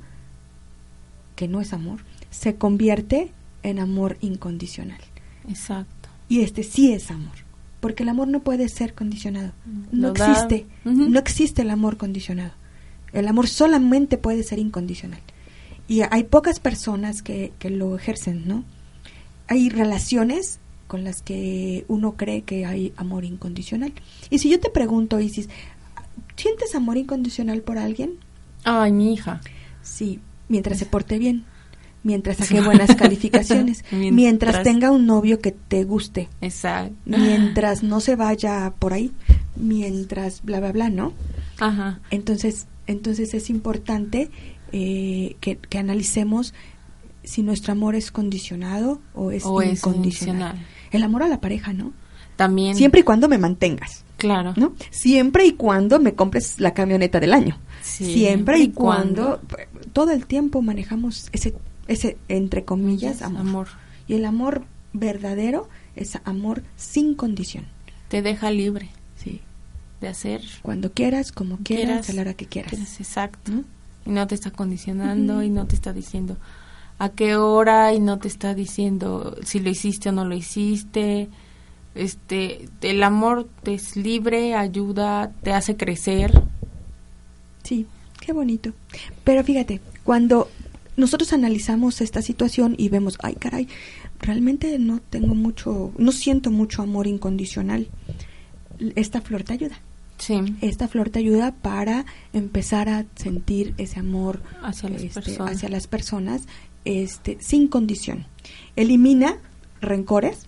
S4: que no es amor, se convierte en amor incondicional.
S3: Exacto.
S4: Y este sí es amor, porque el amor no puede ser condicionado. No
S3: Lo da-
S4: existe, no existe el amor condicionado. El amor solamente puede ser incondicional. Y hay pocas personas que, que lo ejercen, ¿no? Hay relaciones con las que uno cree que hay amor incondicional. Y si yo te pregunto, Isis, ¿sientes amor incondicional por alguien?
S3: Ay, mi hija.
S4: Sí, mientras se porte bien, mientras saque buenas calificaciones,
S3: Mientras-
S4: mientras tenga un novio que te guste,
S3: Exacto.
S4: mientras no se vaya por ahí, mientras bla bla bla, ¿no?
S3: Ajá.
S4: Entonces, entonces es importante eh, que, que analicemos si nuestro amor es condicionado o es
S3: O
S4: incondicional. El amor a la pareja, ¿no?
S3: También.
S4: Siempre y cuando me mantengas,
S3: Claro.
S4: ¿no? Siempre y cuando me compres la camioneta del año.
S3: Siempre
S4: Siempre y
S3: y cuando.
S4: cuando, todo el tiempo manejamos ese ese entre comillas amor.
S3: amor.
S4: Y el amor verdadero es amor sin condición.
S3: Te deja libre
S4: Sí.
S3: de hacer
S4: Cuando quieras, como quieras,
S3: Quieras,
S4: a la hora que quieras.
S3: quieras, exacto.
S4: ¿no?
S3: Y no te está condicionando y no te está diciendo a qué hora y no te está diciendo si lo hiciste o no lo hiciste. Este, el amor te es libre, ayuda, te hace crecer.
S4: Sí, qué bonito. Pero fíjate, cuando nosotros analizamos esta situación y vemos, ay caray, realmente no tengo mucho, no siento mucho amor incondicional, esta flor te ayuda.
S3: Sí.
S4: Esta flor te ayuda para empezar a sentir ese amor
S3: Hacia las
S4: este,
S3: personas.
S4: hacia las personas este, sin condición. Elimina rencores,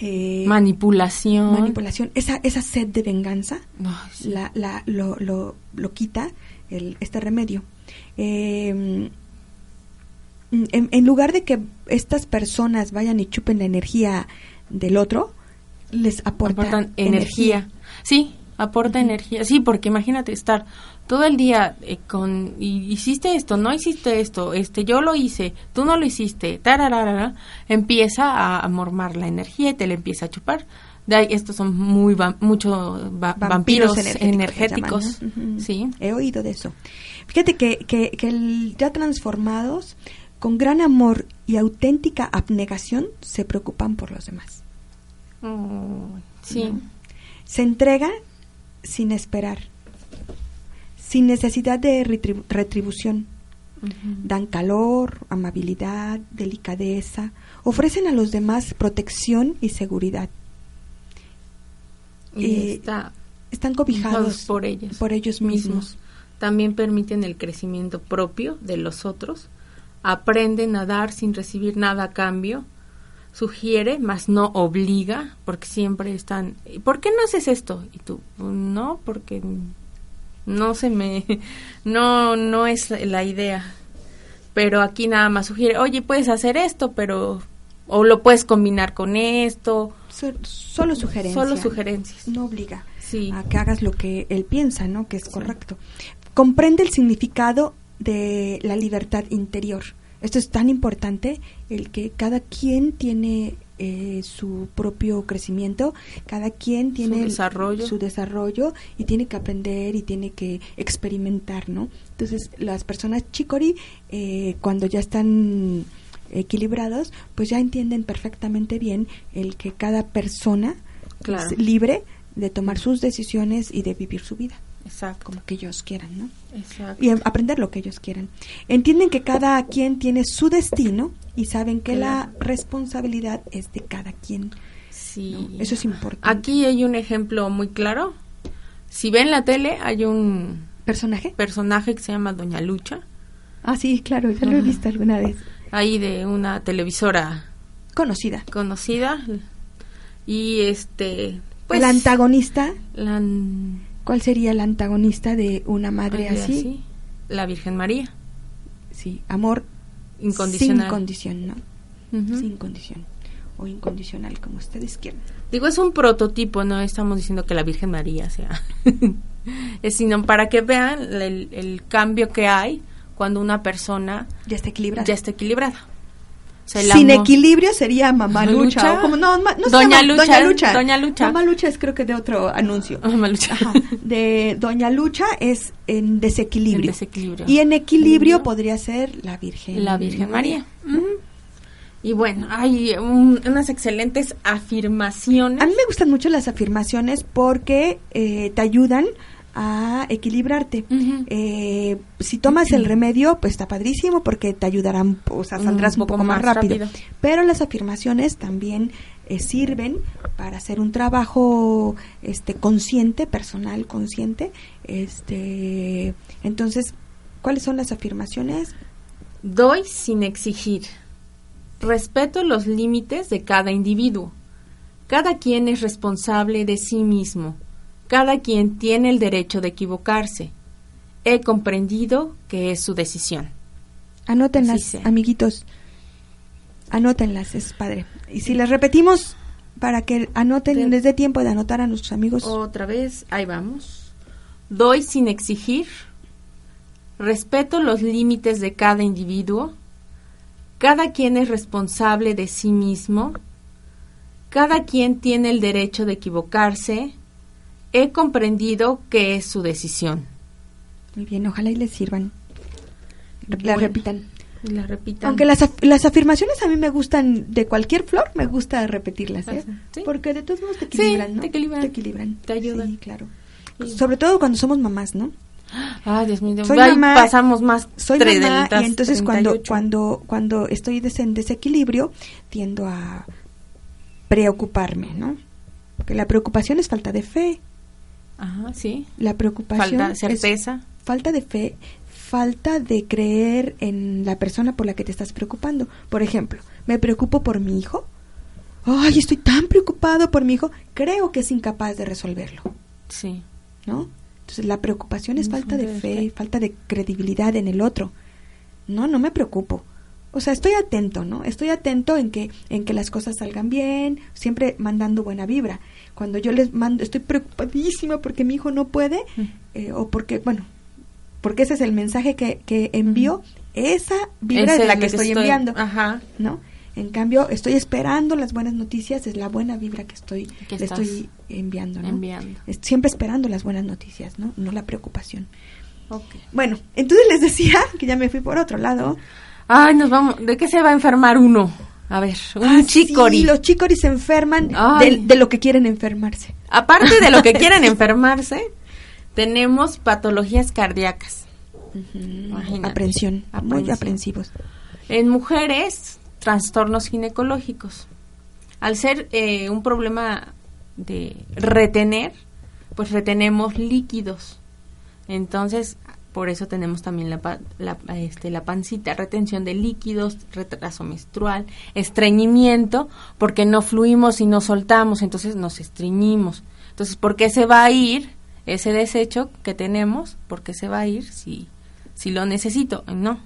S4: eh,
S3: Manipulación.
S4: manipulación, esa, esa sed de venganza,
S3: Ay, sí.
S4: la, la, lo, lo, lo quita el, este remedio. Eh, en, en lugar de que estas personas vayan y chupen la energía del otro, les aporta
S3: aportan energía. Sí, aporta energía. Sí, porque imagínate estar todo el día eh, con y hiciste esto, no hiciste esto, este yo lo hice, tú no lo hiciste, tararara, empieza a, a mormar la energía y te la empieza a chupar. De ahí, estos son muy va- mucho va- vampiros, energéticos, sí.
S4: He oído de eso. Fíjate que, que, que el- ya transformados, con gran amor y auténtica abnegación, se preocupan por los demás.
S3: Oh, sí.
S4: ¿no? Se entrega sin esperar, sin necesidad de retribu- retribución. Dan calor, amabilidad, delicadeza, ofrecen a los demás protección y seguridad.
S3: Y
S4: Eh,
S3: está
S4: Están cobijados
S3: por ellos,
S4: por ellos mismos.
S3: También permiten el crecimiento propio de los otros, aprenden a dar sin recibir nada a cambio, sugiere, más no obliga, porque siempre están, ¿por qué no haces esto? Y tú, no, porque no se me, no, no es la idea. Pero aquí nada más sugiere, oye, puedes hacer esto, pero, o lo puedes combinar con esto.
S4: solo sugerencias.
S3: Solo sugerencias.
S4: No obliga
S3: sí.
S4: a que hagas lo que él piensa, ¿no? Que es correcto. Comprende el significado de la libertad interior. Esto es tan importante, el que cada quien tiene eh, su propio crecimiento, cada quien tiene
S3: su desarrollo.
S4: su desarrollo y tiene que aprender y tiene que experimentar, ¿no? Entonces, las personas chicori, eh, cuando ya están equilibrados, pues ya entienden perfectamente bien el que cada persona
S3: Claro.
S4: es libre de tomar sus decisiones y de vivir su vida
S3: Exacto.
S4: como que ellos quieran, ¿no?
S3: Exacto.
S4: Y aprender lo que ellos quieran. Entienden que cada quien tiene su destino y saben que la responsabilidad es de cada quien.
S3: Sí.
S4: ¿no? Eso es importante.
S3: Aquí hay un ejemplo muy claro. Si ven la tele, hay un
S4: ¿Personaje?
S3: personaje que se llama Doña Lucha,
S4: Ah, sí, claro, ya lo he visto alguna vez.
S3: ahí de una televisora
S4: Conocida.
S3: conocida. Y este, pues.
S4: el antagonista,
S3: la-
S4: ¿cuál sería el antagonista de una madre así?
S3: La Virgen María.
S4: Sí, amor
S3: Incondicional.
S4: sin condición, ¿no? Sin condición. O incondicional, como ustedes quieran.
S3: Digo, es un prototipo, no estamos diciendo que la Virgen María sea. es sino para que vean el, el cambio que hay cuando una persona
S4: Ya está equilibrada.
S3: ya está equilibrada.
S4: Sin equilibrio sería mamá lucha.
S3: Lucha.
S4: o como, no, ma- no se
S3: Doña
S4: llama
S3: Lucha,
S4: Doña Lucha.
S3: Doña Lucha.
S4: Mamá Lucha es creo que de otro anuncio.
S3: Mamá Lucha.
S4: Ajá. De Doña Lucha es en desequilibrio.
S3: En desequilibrio.
S4: Y en equilibrio podría ser la Virgen.
S3: La Virgen María. Y bueno, hay un- unas excelentes afirmaciones.
S4: A mí me gustan mucho las afirmaciones porque eh, te ayudan a equilibrarte. Eh, si tomas el remedio, pues está padrísimo porque te ayudarán, o sea, saldrás un, poco, más rápido. Pero las afirmaciones también eh, sirven para hacer un trabajo este consciente, personal consciente. Este, entonces, ¿cuáles son las afirmaciones?
S3: Doy sin exigir. Respeto los límites de cada individuo. Cada quien es responsable de sí mismo. Cada quien tiene el derecho de equivocarse. He comprendido que es su decisión.
S4: Anótenlas, amiguitos. Anótenlas, es padre. Y si las repetimos para que anoten,
S3: Te-
S4: les dé tiempo de anotar a nuestros amigos.
S3: Otra vez, ahí vamos. Doy sin exigir. Respeto los límites de cada individuo. Cada quien es responsable de sí mismo. Cada quien tiene el derecho de equivocarse. He comprendido que es su decisión.
S4: Muy bien, ojalá y les sirvan. La
S3: Bueno.
S4: repitan.
S3: Y la repitan.
S4: Aunque las, af- las afirmaciones a mí me gustan de cualquier flor, me gusta repetirlas, ¿eh?
S3: Sí.
S4: Porque de todos modos te equilibran,
S3: Sí,
S4: ¿no?
S3: te equilibran.
S4: Te equilibran.
S3: Te ayudan.
S4: Sí, claro.
S3: Sí.
S4: Sobre todo cuando somos mamás, ¿no?
S3: Ay, Dios mío.
S4: Soy
S3: ahí
S4: mamá,
S3: pasamos más
S4: Soy mamá
S3: delitas,
S4: y entonces cuando
S3: 38.
S4: cuando cuando estoy des- en desequilibrio tiendo a preocuparme, ¿no? Porque la preocupación es falta de fe,
S3: Ajá, sí.
S4: la preocupación
S3: Falta de
S4: es
S3: certeza.
S4: falta de fe, falta de creer en la persona por la que te estás preocupando. Por ejemplo, me preocupo por mi hijo. Ay, estoy tan preocupado por mi hijo, creo que es incapaz de resolverlo,
S3: Sí.
S4: ¿no? Entonces la preocupación es falta de
S3: falta de
S4: fe,
S3: fe.
S4: falta de credibilidad en el otro. No, no me preocupo. O sea, estoy atento, ¿no? Estoy atento en que en que las cosas salgan bien, siempre mandando buena vibra. Cuando yo les mando, estoy preocupadísima porque mi hijo no puede
S3: Mm.
S4: eh, o porque, bueno, porque ese es el mensaje que, que envío, esa vibra es la que estoy, enviando,
S3: Ajá.
S4: ¿no? En cambio, estoy esperando las buenas noticias, es la buena vibra que estoy, le estoy enviando, ¿no?
S3: enviando.
S4: Siempre esperando las buenas noticias, ¿no? No la preocupación.
S3: Ok.
S4: Bueno, entonces les decía que ya me fui por otro lado.
S3: Ay, nos vamos. ¿De qué se va a enfermar uno? A ver, un
S4: Ah,
S3: chicori.
S4: sí, los chicoris se enferman de, de lo que quieren enfermarse.
S3: Aparte de lo que quieren enfermarse, tenemos patologías cardíacas.
S4: Aprensión, muy
S3: Aprensión.
S4: aprensivos.
S3: En mujeres, trastornos ginecológicos. Al ser eh, un problema de retener, pues retenemos líquidos. Entonces, Por eso tenemos también la, la, este, la pancita, retención de líquidos, retraso menstrual, estreñimiento, porque no fluimos y no soltamos, entonces nos estreñimos. Entonces, ¿por qué se va a ir ese desecho que tenemos? ¿Por qué se va a ir si, si lo necesito? No.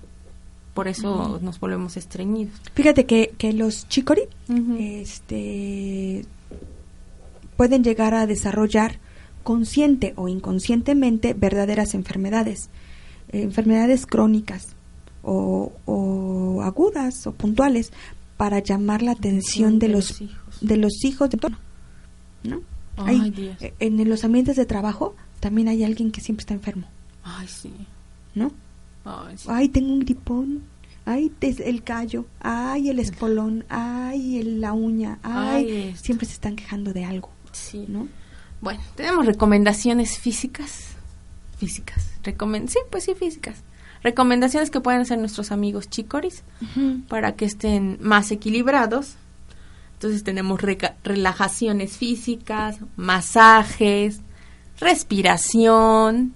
S3: Por eso nos volvemos estreñidos.
S4: Fíjate que, que los chicory
S3: Ujú.
S4: este, pueden llegar a desarrollar consciente o inconscientemente verdaderas enfermedades, enfermedades crónicas o, o agudas o puntuales para llamar la atención de,
S3: de
S4: los,
S3: los hijos.
S4: de los hijos de todo, ¿no?
S3: Ay,
S4: Hay-
S3: Dios.
S4: eh, en los ambientes de trabajo también hay alguien que siempre está enfermo,
S3: Ay, sí.
S4: ¿no?
S3: Ay, sí.
S4: Ay, tengo un gripón. Ay, el callo. Ay, el espolón. Ay, el- la uña. Ay,
S3: Ay,
S4: siempre se están quejando de algo,
S3: Sí.
S4: ¿no?
S3: Bueno, tenemos recomendaciones físicas. Físicas. Recomen sí, pues sí, físicas. Recomendaciones que pueden hacer nuestros amigos chicoris para que estén más equilibrados. Entonces tenemos reca- relajaciones físicas, masajes, respiración,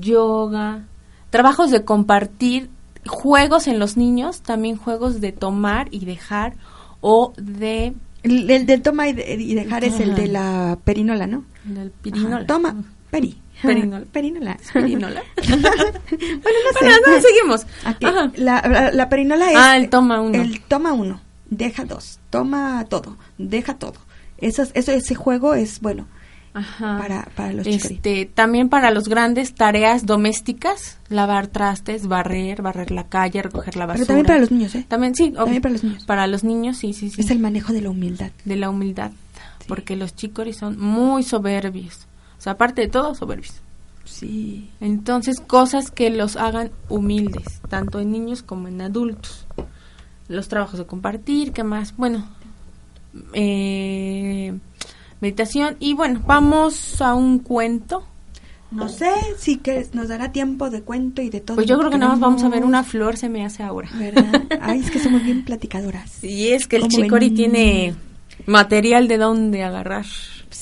S3: yoga, trabajos de compartir, juegos en los niños, también juegos de tomar y dejar o de
S4: El, el del toma y, de- y dejar es el de la perinola, ¿no?
S3: del pirinola.
S4: Ajá, Toma, peri.
S3: Perinola.
S4: Perinola. Bueno, no sé.
S3: Bueno, no, seguimos. Ajá.
S4: La, la- la perinola es...
S3: Ah, el toma uno.
S4: El toma uno, deja dos, toma todo, deja todo. Eso, es- eso, ese juego es bueno
S3: Ajá.
S4: para, para los.
S3: Este, también para los grandes tareas domésticas, lavar trastes, barrer, barrer la calle, recoger la basura.
S4: Pero también para los niños, ¿eh?
S3: También sí.
S4: También para los niños.
S3: Para los niños, sí, sí, sí.
S4: Es el manejo de la humildad.
S3: de la humildad, porque los chicoris son muy soberbios. O sea, aparte de todo, soberbios.
S4: Sí.
S3: Entonces, cosas que los hagan humildes, tanto en niños como en adultos. Los trabajos de compartir, ¿qué más? Bueno, eh, meditación. Y bueno, vamos a un cuento.
S4: No sé si que nos dará tiempo de cuento y de todo.
S3: Pues yo creo que nada más vamos a ver una flor, se me hace ahora.
S4: ¿Verdad? Ay, es que somos bien platicadoras.
S3: Y es que el
S4: ¿Cómo
S3: chicori
S4: ven?
S3: tiene material de dónde agarrar.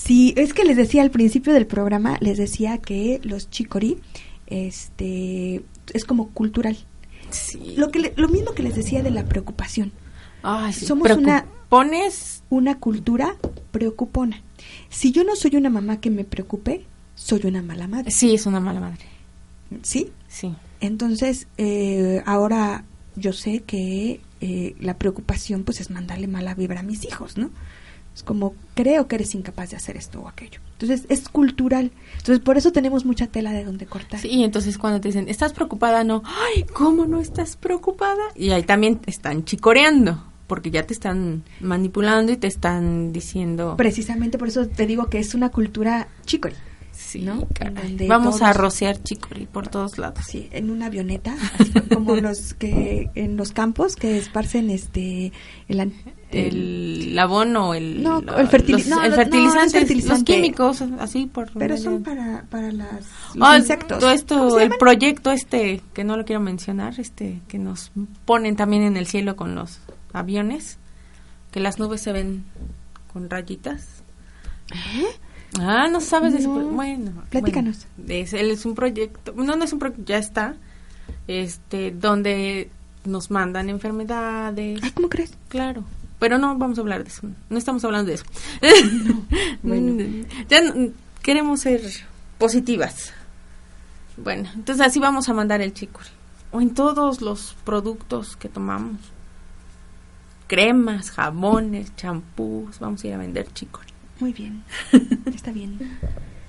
S4: Sí, es que les decía al principio del programa, les decía que los chicorí, este, es como cultural.
S3: Sí.
S4: Lo que le- lo mismo que les decía de la preocupación.
S3: Ay, sí.
S4: Somos una-
S3: Pones
S4: Una cultura preocupona. Si yo no soy una mamá que me preocupe, soy una mala madre.
S3: Sí, es una mala madre.
S4: ¿Sí?
S3: Sí.
S4: Entonces, eh, ahora yo sé que eh, la preocupación pues es mandarle mala vibra a mis hijos, ¿no? Es como, creo que eres incapaz de hacer esto o aquello. Entonces, es cultural. Entonces, por eso tenemos mucha tela de donde cortar.
S3: Sí, entonces cuando te dicen, ¿estás preocupada? No. Ay, ¿cómo no estás preocupada? Y ahí también te están chicoreando, porque ya te están manipulando y te están diciendo...
S4: Precisamente por eso te digo que es una cultura chicory.
S3: Sí,
S4: ¿no?
S3: Vamos a rociar chicori por todos lados.
S4: Sí, en una avioneta, así como los que en los campos que esparcen este el, an-
S3: El, abono, el,
S4: No, el
S3: los-
S4: no,
S3: el
S4: no
S3: fertilizante, los químicos, así por...
S4: pero son para para las los
S3: Ah,
S4: insectos.
S3: todo
S4: ¿Cómo
S3: esto, el proyecto este, que no lo quiero mencionar, este, que nos ponen también en el cielo con los aviones, que las nubes se ven con rayitas. Ah, no sabes de
S4: No.
S3: Bueno,
S4: Platícanos.
S3: bueno, es, él es un proyecto, no, no es un proyecto, ya está, este, donde nos mandan enfermedades,
S4: Ay, ¿cómo crees?
S3: claro. Pero no vamos a hablar de eso, no estamos hablando de eso.
S4: bueno.
S3: ya queremos ser positivas. Bueno, entonces así vamos a mandar el chicory. O en todos los productos que tomamos. Cremas, jabones, champús, vamos a ir a vender chicory.
S4: Muy bien. Está bien.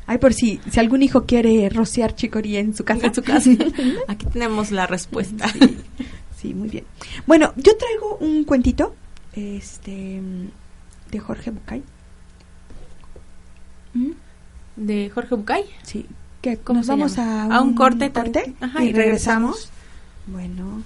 S4: Ay, por si si algún hijo quiere rociar chicorí en su casa.
S3: En su casa. Aquí tenemos la respuesta.
S4: Sí, sí, muy bien. Bueno, yo traigo un cuentito este de Jorge Bucay. ¿Mm?
S3: De Jorge Bucay.
S4: Sí, que
S3: ¿Cómo
S4: nos vamos
S3: llama?
S4: a un,
S3: A un corte. Ajá,
S4: y
S3: y
S4: regresamos. Bueno,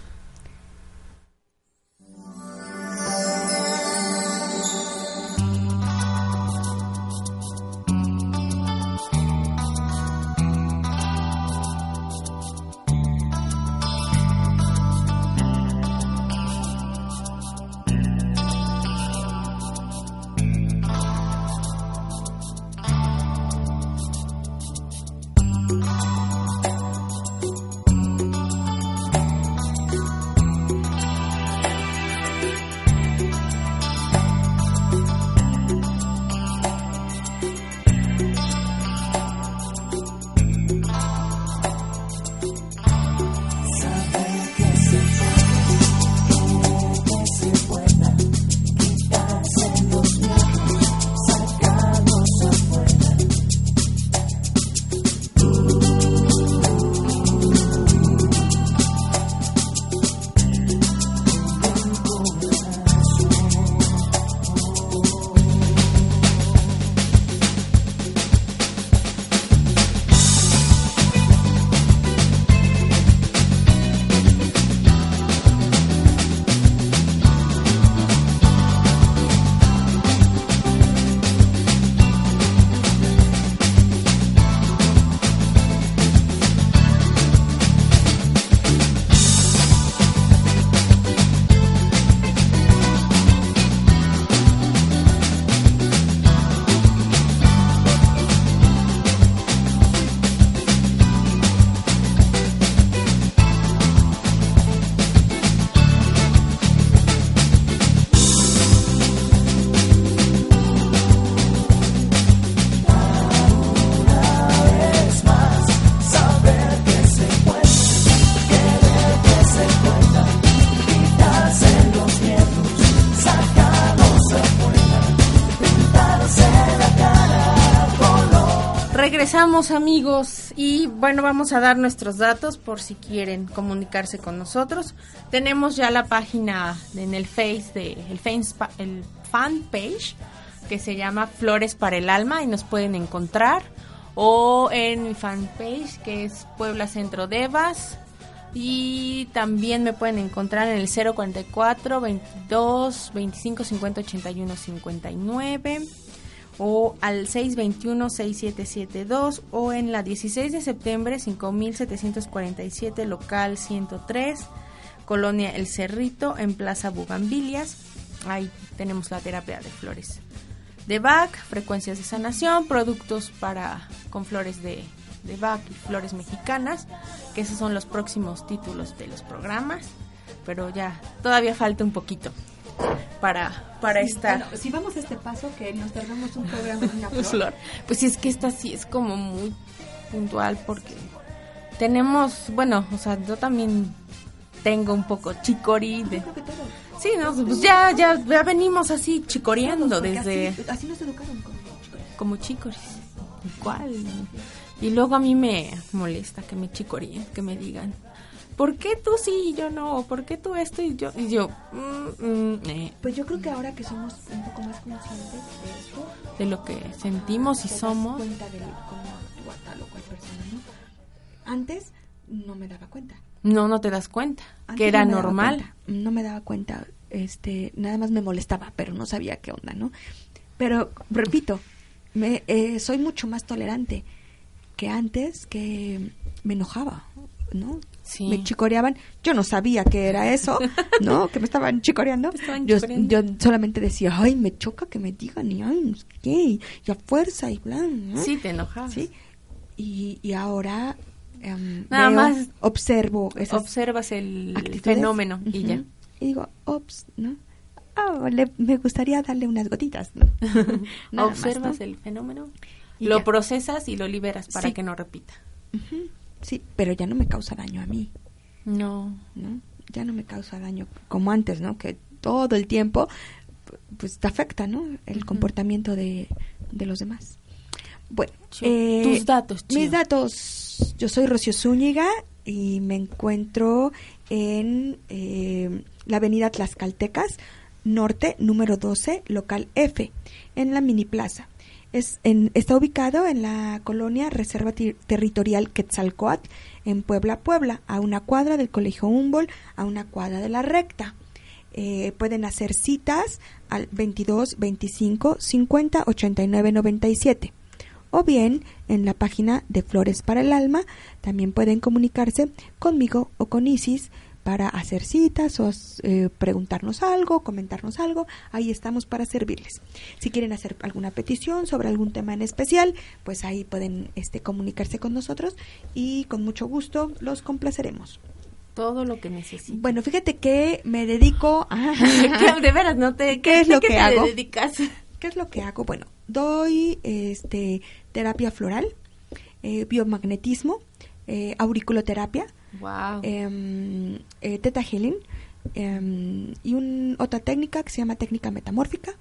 S3: regresamos amigos y bueno, vamos a dar nuestros datos por si quieren comunicarse con nosotros. Tenemos ya la página en el Face de el, el fan page que se llama Flores para el Alma y nos pueden encontrar. O en mi fanpage que es Puebla Centro Devas. Y también me pueden encontrar en el 044 22 25 50 81 59 o al 621-6772 o en la 16 de septiembre 5747 local 103 Colonia El Cerrito en Plaza Bugambilias. Ahí tenemos la terapia de flores de Bach, frecuencias de sanación, productos para con flores de, de Bach y flores mexicanas, que esos son los próximos títulos de los programas, pero ya todavía falta un poquito para, para estar.
S4: si vamos a este paso, que nos tardamos un programa en una flor.
S3: Pues sí, es que esta sí es como muy puntual porque tenemos, bueno, o sea, yo también tengo un poco chicorí de... Sí, no, pues ya, ya, ya venimos así chicoreando desde...
S4: Así, nos educaron como
S3: Como chicoris. Igual. Y luego a mí me molesta que me chicoreen, que me digan, ¿por qué tú sí y yo no? ¿Por qué tú esto y yo? Y yo, mm, mm, eh.
S4: Pues yo creo que ahora que somos un poco más conscientes de esto,
S3: de lo que sentimos y somos.
S4: Das cuenta de cómo actúa tal o cual persona, ¿no? Antes no me daba cuenta.
S3: No, no te das cuenta, que era normal.
S4: no me daba cuenta, este, nada más me molestaba, pero no sabía qué onda, ¿no? Pero repito, me, eh, soy mucho más tolerante que antes, que me enojaba, ¿no? Me chicoreaban. Yo no sabía que era eso, ¿no? que me estaban chicoreando. yo, yo, solamente decía, ay, me choca que me digan, y ay, ¿qué? Y a fuerza, y bla.
S3: Sí, te enojas.
S4: Sí. Y, y ahora em, Nada más observo
S3: observas el fenómeno y ya.
S4: Y digo, ops, ¿no? Oh, me gustaría darle unas gotitas, ¿no?
S3: Observas el fenómeno, lo procesas y lo liberas para que no repita.
S4: Sí, pero ya no me causa daño a mí.
S3: No.
S4: ¿No? Ya no me causa daño como antes, ¿no? Que todo el tiempo, pues te afecta, ¿no? El comportamiento de, de, los demás. Bueno,
S3: eh, tus datos.
S4: Mis datos. Yo soy Rocío Zúñiga y me encuentro en eh, la avenida Tlaxcaltecas, norte, número 12, local F, en la mini plaza. Es en, está ubicado en la colonia Reserva Territorial Quetzalcoatl, en Puebla, Puebla, a una cuadra del Colegio Humboldt, a una cuadra de la recta. Eh, pueden hacer citas al 22 25 50 89 97 o bien en la página de Flores para el Alma también pueden comunicarse conmigo o con Isis para hacer citas o eh, preguntarnos algo, comentarnos algo, ahí estamos para servirles. Si quieren hacer alguna petición sobre algún tema en especial, pues ahí pueden este, comunicarse con nosotros y con mucho gusto los complaceremos.
S3: Todo lo que necesiten.
S4: Bueno, fíjate que me dedico a...
S3: de veras, no te...
S4: ¿Qué, es lo que hago?
S3: dedicas?
S4: ¿Qué es lo que hago? Bueno, doy este terapia floral, eh, biomagnetismo, eh, auriculoterapia,
S3: Wow.
S4: Em, eh, teta healing em, y un, otra técnica que se llama técnica metamórfica.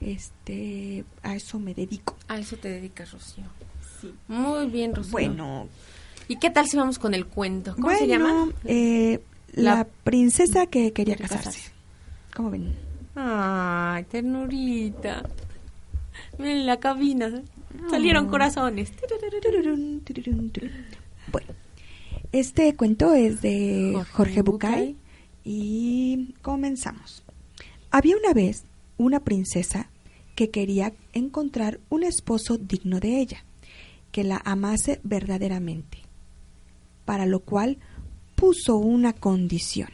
S4: Este, a eso me dedico.
S3: A eso te dedicas, Rocío. Sí. Muy bien, Rocío.
S4: Bueno.
S3: ¿Y qué tal si vamos con el cuento? ¿Cómo se llama?
S4: Eh, la, princesa que quería casarse. ¿Cómo ven?
S3: Ay, ternurita. Miren la cabina. Salieron corazones.
S4: Bueno. Este cuento es de Jorge, Bucay, y comenzamos. Había una vez una princesa que quería encontrar un esposo digno de ella, que la amase verdaderamente, para lo cual puso una condición.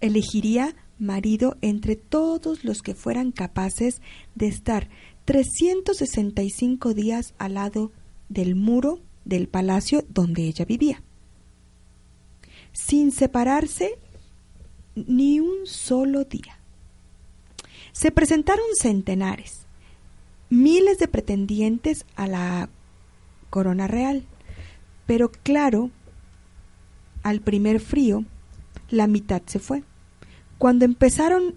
S4: Elegiría marido entre todos los que fueran capaces de estar 365 días al lado del muro del palacio donde ella vivía, sin separarse ni un solo día. Se presentaron centenares, miles de pretendientes a la corona real, pero claro, al primer frío, la mitad se fue. Cuando empezaron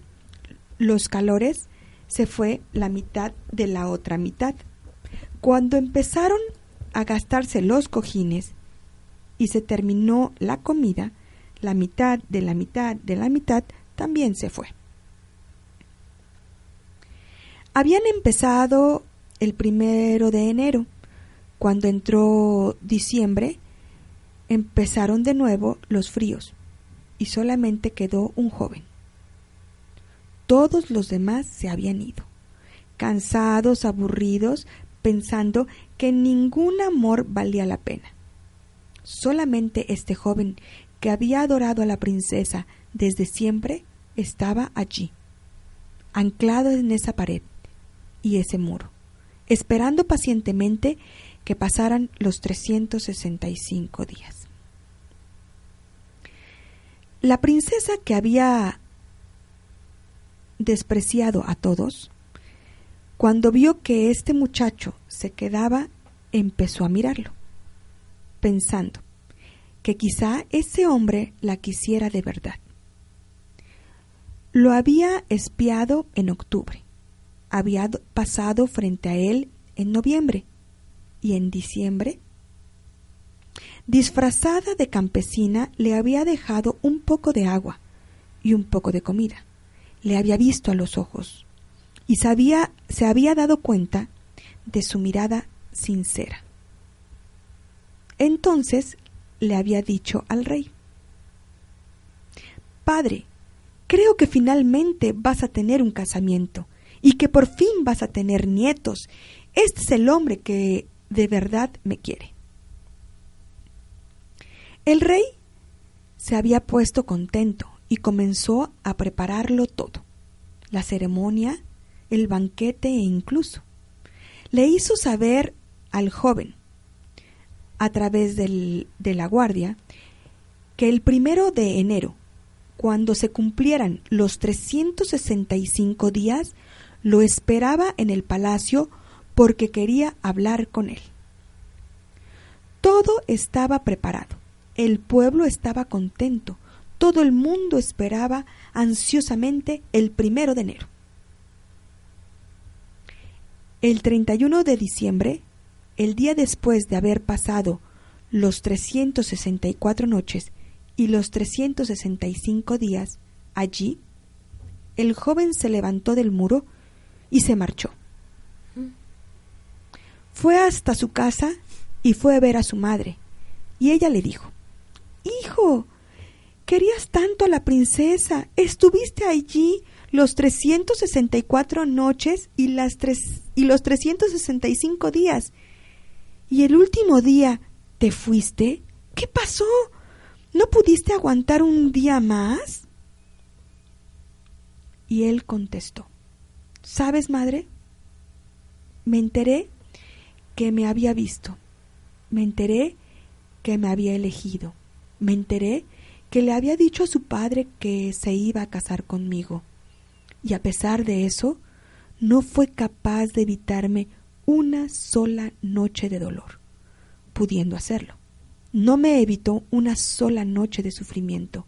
S4: los calores, se fue la mitad de la otra mitad. Cuando empezaron a gastarse los cojines y se terminó la comida, la mitad de la mitad de la mitad también se fue. Habían empezado el primero de enero. Cuando entró diciembre, empezaron de nuevo los fríos y solamente quedó un joven. Todos los demás se habían ido, cansados, aburridos, pensando que ningún amor valía la pena. Solamente este joven que había adorado a la princesa desde siempre estaba allí, anclado en esa pared y ese muro, esperando pacientemente que pasaran los 365 días. La princesa que había despreciado a todos, cuando vio que este muchacho se quedaba, empezó a mirarlo, pensando que quizá ese hombre la quisiera de verdad. Lo había espiado en octubre, había pasado frente a él en noviembre y en diciembre. Disfrazada de campesina, le había dejado un poco de agua y un poco de comida. Le había visto a los ojos y sabía, se había dado cuenta de su mirada sincera. Entonces le había dicho al rey, Padre, creo que finalmente vas a tener un casamiento y que por fin vas a tener nietos. Este es el hombre que de verdad me quiere. El rey se había puesto contento y comenzó a prepararlo todo, la ceremonia, el banquete e incluso. Le hizo saber al joven, a través del, de la guardia, que el primero de enero, cuando se cumplieran los 365 días, lo esperaba en el palacio porque quería hablar con él. Todo estaba preparado, el pueblo estaba contento, todo el mundo esperaba ansiosamente el primero de enero. El 31 de diciembre, el día después de haber pasado los 364 noches y los 365 días allí, el joven se levantó del muro y se marchó. Fue hasta su casa y fue a ver a su madre, y ella le dijo, Hijo, querías tanto a la princesa, estuviste allí los 364 noches y, las tres, y los 365 días, y el último día te fuiste. ¿Qué pasó? ¿No pudiste aguantar un día más? Y él contestó, ¿Sabes, madre? Me enteré que me había visto. Me enteré que me había elegido. Me enteré que le había dicho a su padre que se iba a casar conmigo. Y a pesar de eso, no fue capaz de evitarme una sola noche de dolor, pudiendo hacerlo. No me evitó una sola noche de sufrimiento.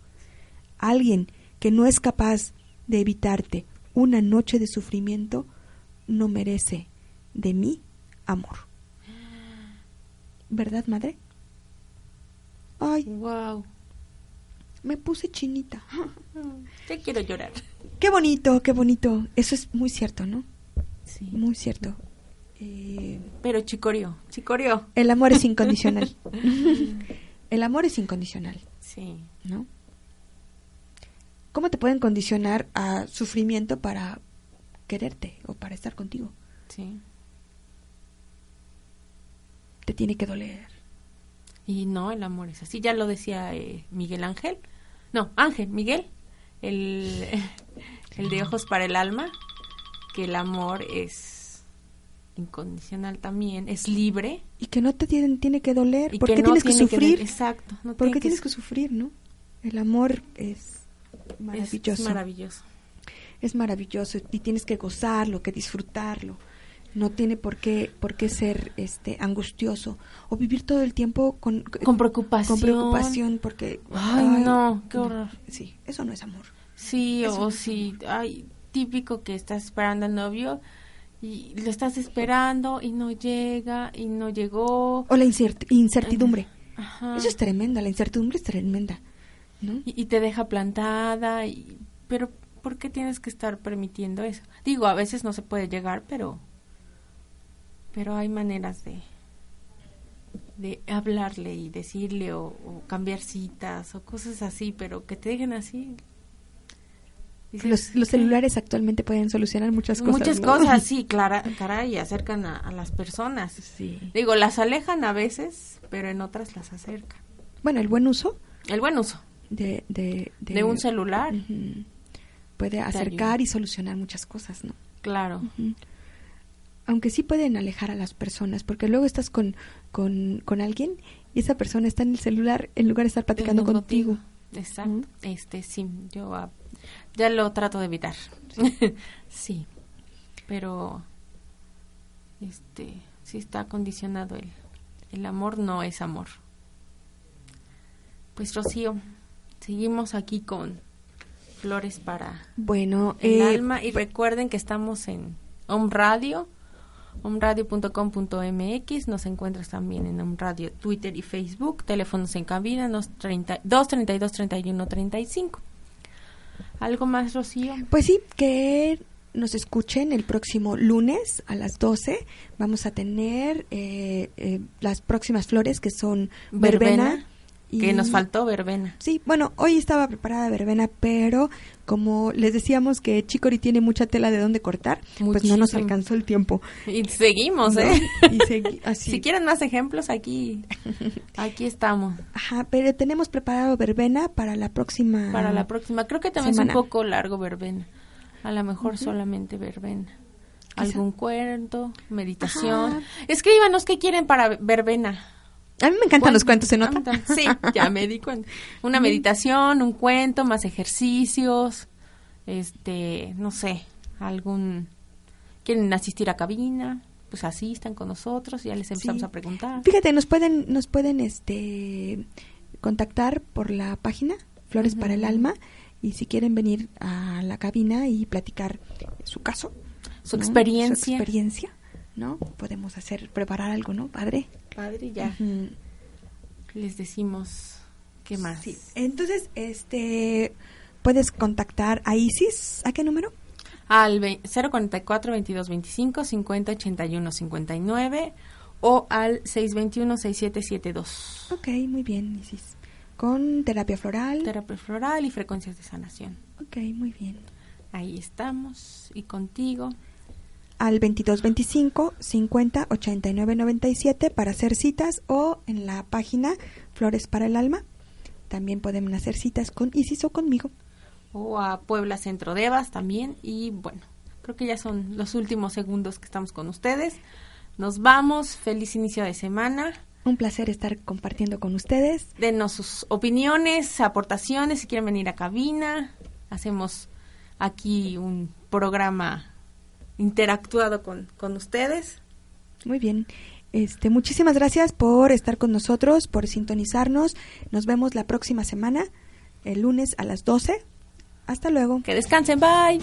S4: Alguien que no es capaz de evitarte una noche de sufrimiento no merece de mí amor. ¿Verdad, madre? Ay,
S3: wow.
S4: Me puse chinita.
S3: Te quiero llorar.
S4: Qué bonito, qué bonito. Eso es muy cierto, ¿no?
S3: Sí.
S4: Muy cierto. Eh,
S3: Pero chicorio, chicorio.
S4: el amor es incondicional. el amor es incondicional,
S3: Sí.
S4: ¿no? ¿Cómo te pueden condicionar a sufrimiento para quererte o para estar contigo?
S3: Sí.
S4: Te tiene que doler.
S3: Y no, el amor es así. Ya lo decía eh, Miguel Ángel. No, Ángel, Miguel. El, el de ojos para el alma. Que el amor es incondicional también. Es libre.
S4: Y que no te tienen, tiene que doler.
S3: Y
S4: ¿Por
S3: que
S4: qué
S3: no
S4: tienes que
S3: tiene
S4: sufrir?
S3: exacto. No
S4: ¿Por
S3: tiene
S4: qué tienes
S3: su-
S4: que sufrir, no? El amor es
S3: es-
S4: maravilloso.
S3: Es maravilloso.
S4: es maravilloso y tienes que gozarlo, que disfrutarlo. No tiene por qué por qué ser este angustioso o vivir todo el tiempo con
S3: Con preocupación.
S4: con preocupación porque
S3: Ay, no, qué horror.
S4: Sí, eso no es amor.
S3: Sí,
S4: Eso
S3: o sí, ay, típico que estás esperando al novio y lo estás esperando y no llega y no llegó.
S4: O la incert- incertidumbre.
S3: Ajá.
S4: Eso es tremenda, la incertidumbre es tremenda. ¿no?
S3: y, y te deja plantada y pero ¿por qué tienes que estar permitiendo eso? Digo, a veces no se puede llegar, pero pero hay maneras de de hablarle y decirle o, o cambiar citas o cosas así, pero que te dejen así. Dices,
S4: Los, los
S3: ¿qué?
S4: celulares actualmente pueden solucionar muchas cosas.
S3: Muchas
S4: ¿no?
S3: cosas, sí, clara, caray, acercan a, a las personas.
S4: Sí.
S3: Digo, las alejan a veces, pero en otras las acercan.
S4: Bueno, el buen uso
S3: El buen uso
S4: de, de,
S3: de un celular,
S4: puede acercar y solucionar muchas cosas, ¿no?
S3: claro.
S4: Ujú. Aunque sí pueden alejar a las personas, porque luego estás con, con, con alguien y esa persona está en el celular en lugar de estar platicando contigo.
S3: Exacto. Este, sí, yo ah, ya lo trato de evitar. sí. Pero este, sí está condicionado el el amor no es amor. Pues Rocío, seguimos aquí con flores para
S4: Bueno,
S3: el
S4: eh,
S3: alma y recuerden que estamos en Home Radio omradio.com.mx nos encuentras también en Home Radio Twitter y Facebook teléfonos en cabina nos 30, 232 31 35 algo más Rocío
S4: Pues sí, que nos escuchen el próximo lunes a las 12. Vamos a tener eh, eh, las próximas flores que son verbena.
S3: Que nos faltó verbena
S4: Sí, bueno, hoy estaba preparada verbena, pero como les decíamos que Chicori tiene mucha tela de dónde cortar, pues no nos
S3: Muchísimo.
S4: alcanzó el tiempo.
S3: y seguimos
S4: ¿no?
S3: eh
S4: Y segui- así.
S3: si quieren más ejemplos aquí aquí estamos
S4: Ajá, pero tenemos preparado verbena para la próxima.
S3: para la próxima creo que también
S4: semana.
S3: es un poco largo verbena a lo mejor solamente verbena algún cuento meditación
S4: Ajá.
S3: escríbanos qué quieren para verbena
S4: A mí me encantan los
S3: Cuento.
S4: cuentos, ¿se nota?
S3: Ta- Sí, ya me di cuenta. Una meditación, un cuento, más ejercicios, este, no sé, algún... ¿Quieren asistir a cabina? Pues asistan con nosotros, ya les empezamos
S4: Sí.
S3: a preguntar.
S4: Fíjate, nos pueden, nos pueden este contactar por la página Flores para el Alma y si quieren venir a la cabina y platicar su caso,
S3: Su
S4: ¿no?
S3: experiencia.
S4: su experiencia, ¿no? Podemos hacer preparar algo, ¿no, padre?
S3: Padre, ya
S4: Ujú.
S3: les decimos qué más.
S4: Sí. Entonces, este puedes contactar a Isis, ¿a qué número?
S3: Al ve- 044 22 25 50 81 59 o al 621 6772.
S4: Ok, muy bien, Isis. Con terapia floral.
S3: Terapia floral y frecuencias de sanación.
S4: ok, muy bien.
S3: Ahí estamos y contigo.
S4: Al 2225 50 89 97 para hacer citas o en la página Flores para el Alma. También pueden hacer citas con Isis o conmigo.
S3: o a Puebla Centro Devas también. Y bueno, creo que ya son los últimos segundos que estamos con ustedes. Nos vamos, feliz inicio de semana.
S4: Un placer estar compartiendo con ustedes.
S3: Denos sus opiniones, aportaciones, si quieren venir a cabina. Hacemos aquí un programa interactuado con, con ustedes.
S4: Muy bien. Este, muchísimas gracias por estar con nosotros, por sintonizarnos. Nos vemos la próxima semana, el lunes a las 12. Hasta luego.
S3: Que descansen, bye.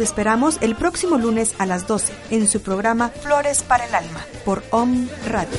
S4: Esperamos el próximo lunes a las 12 en su programa Flores para el Alma por OM Radio.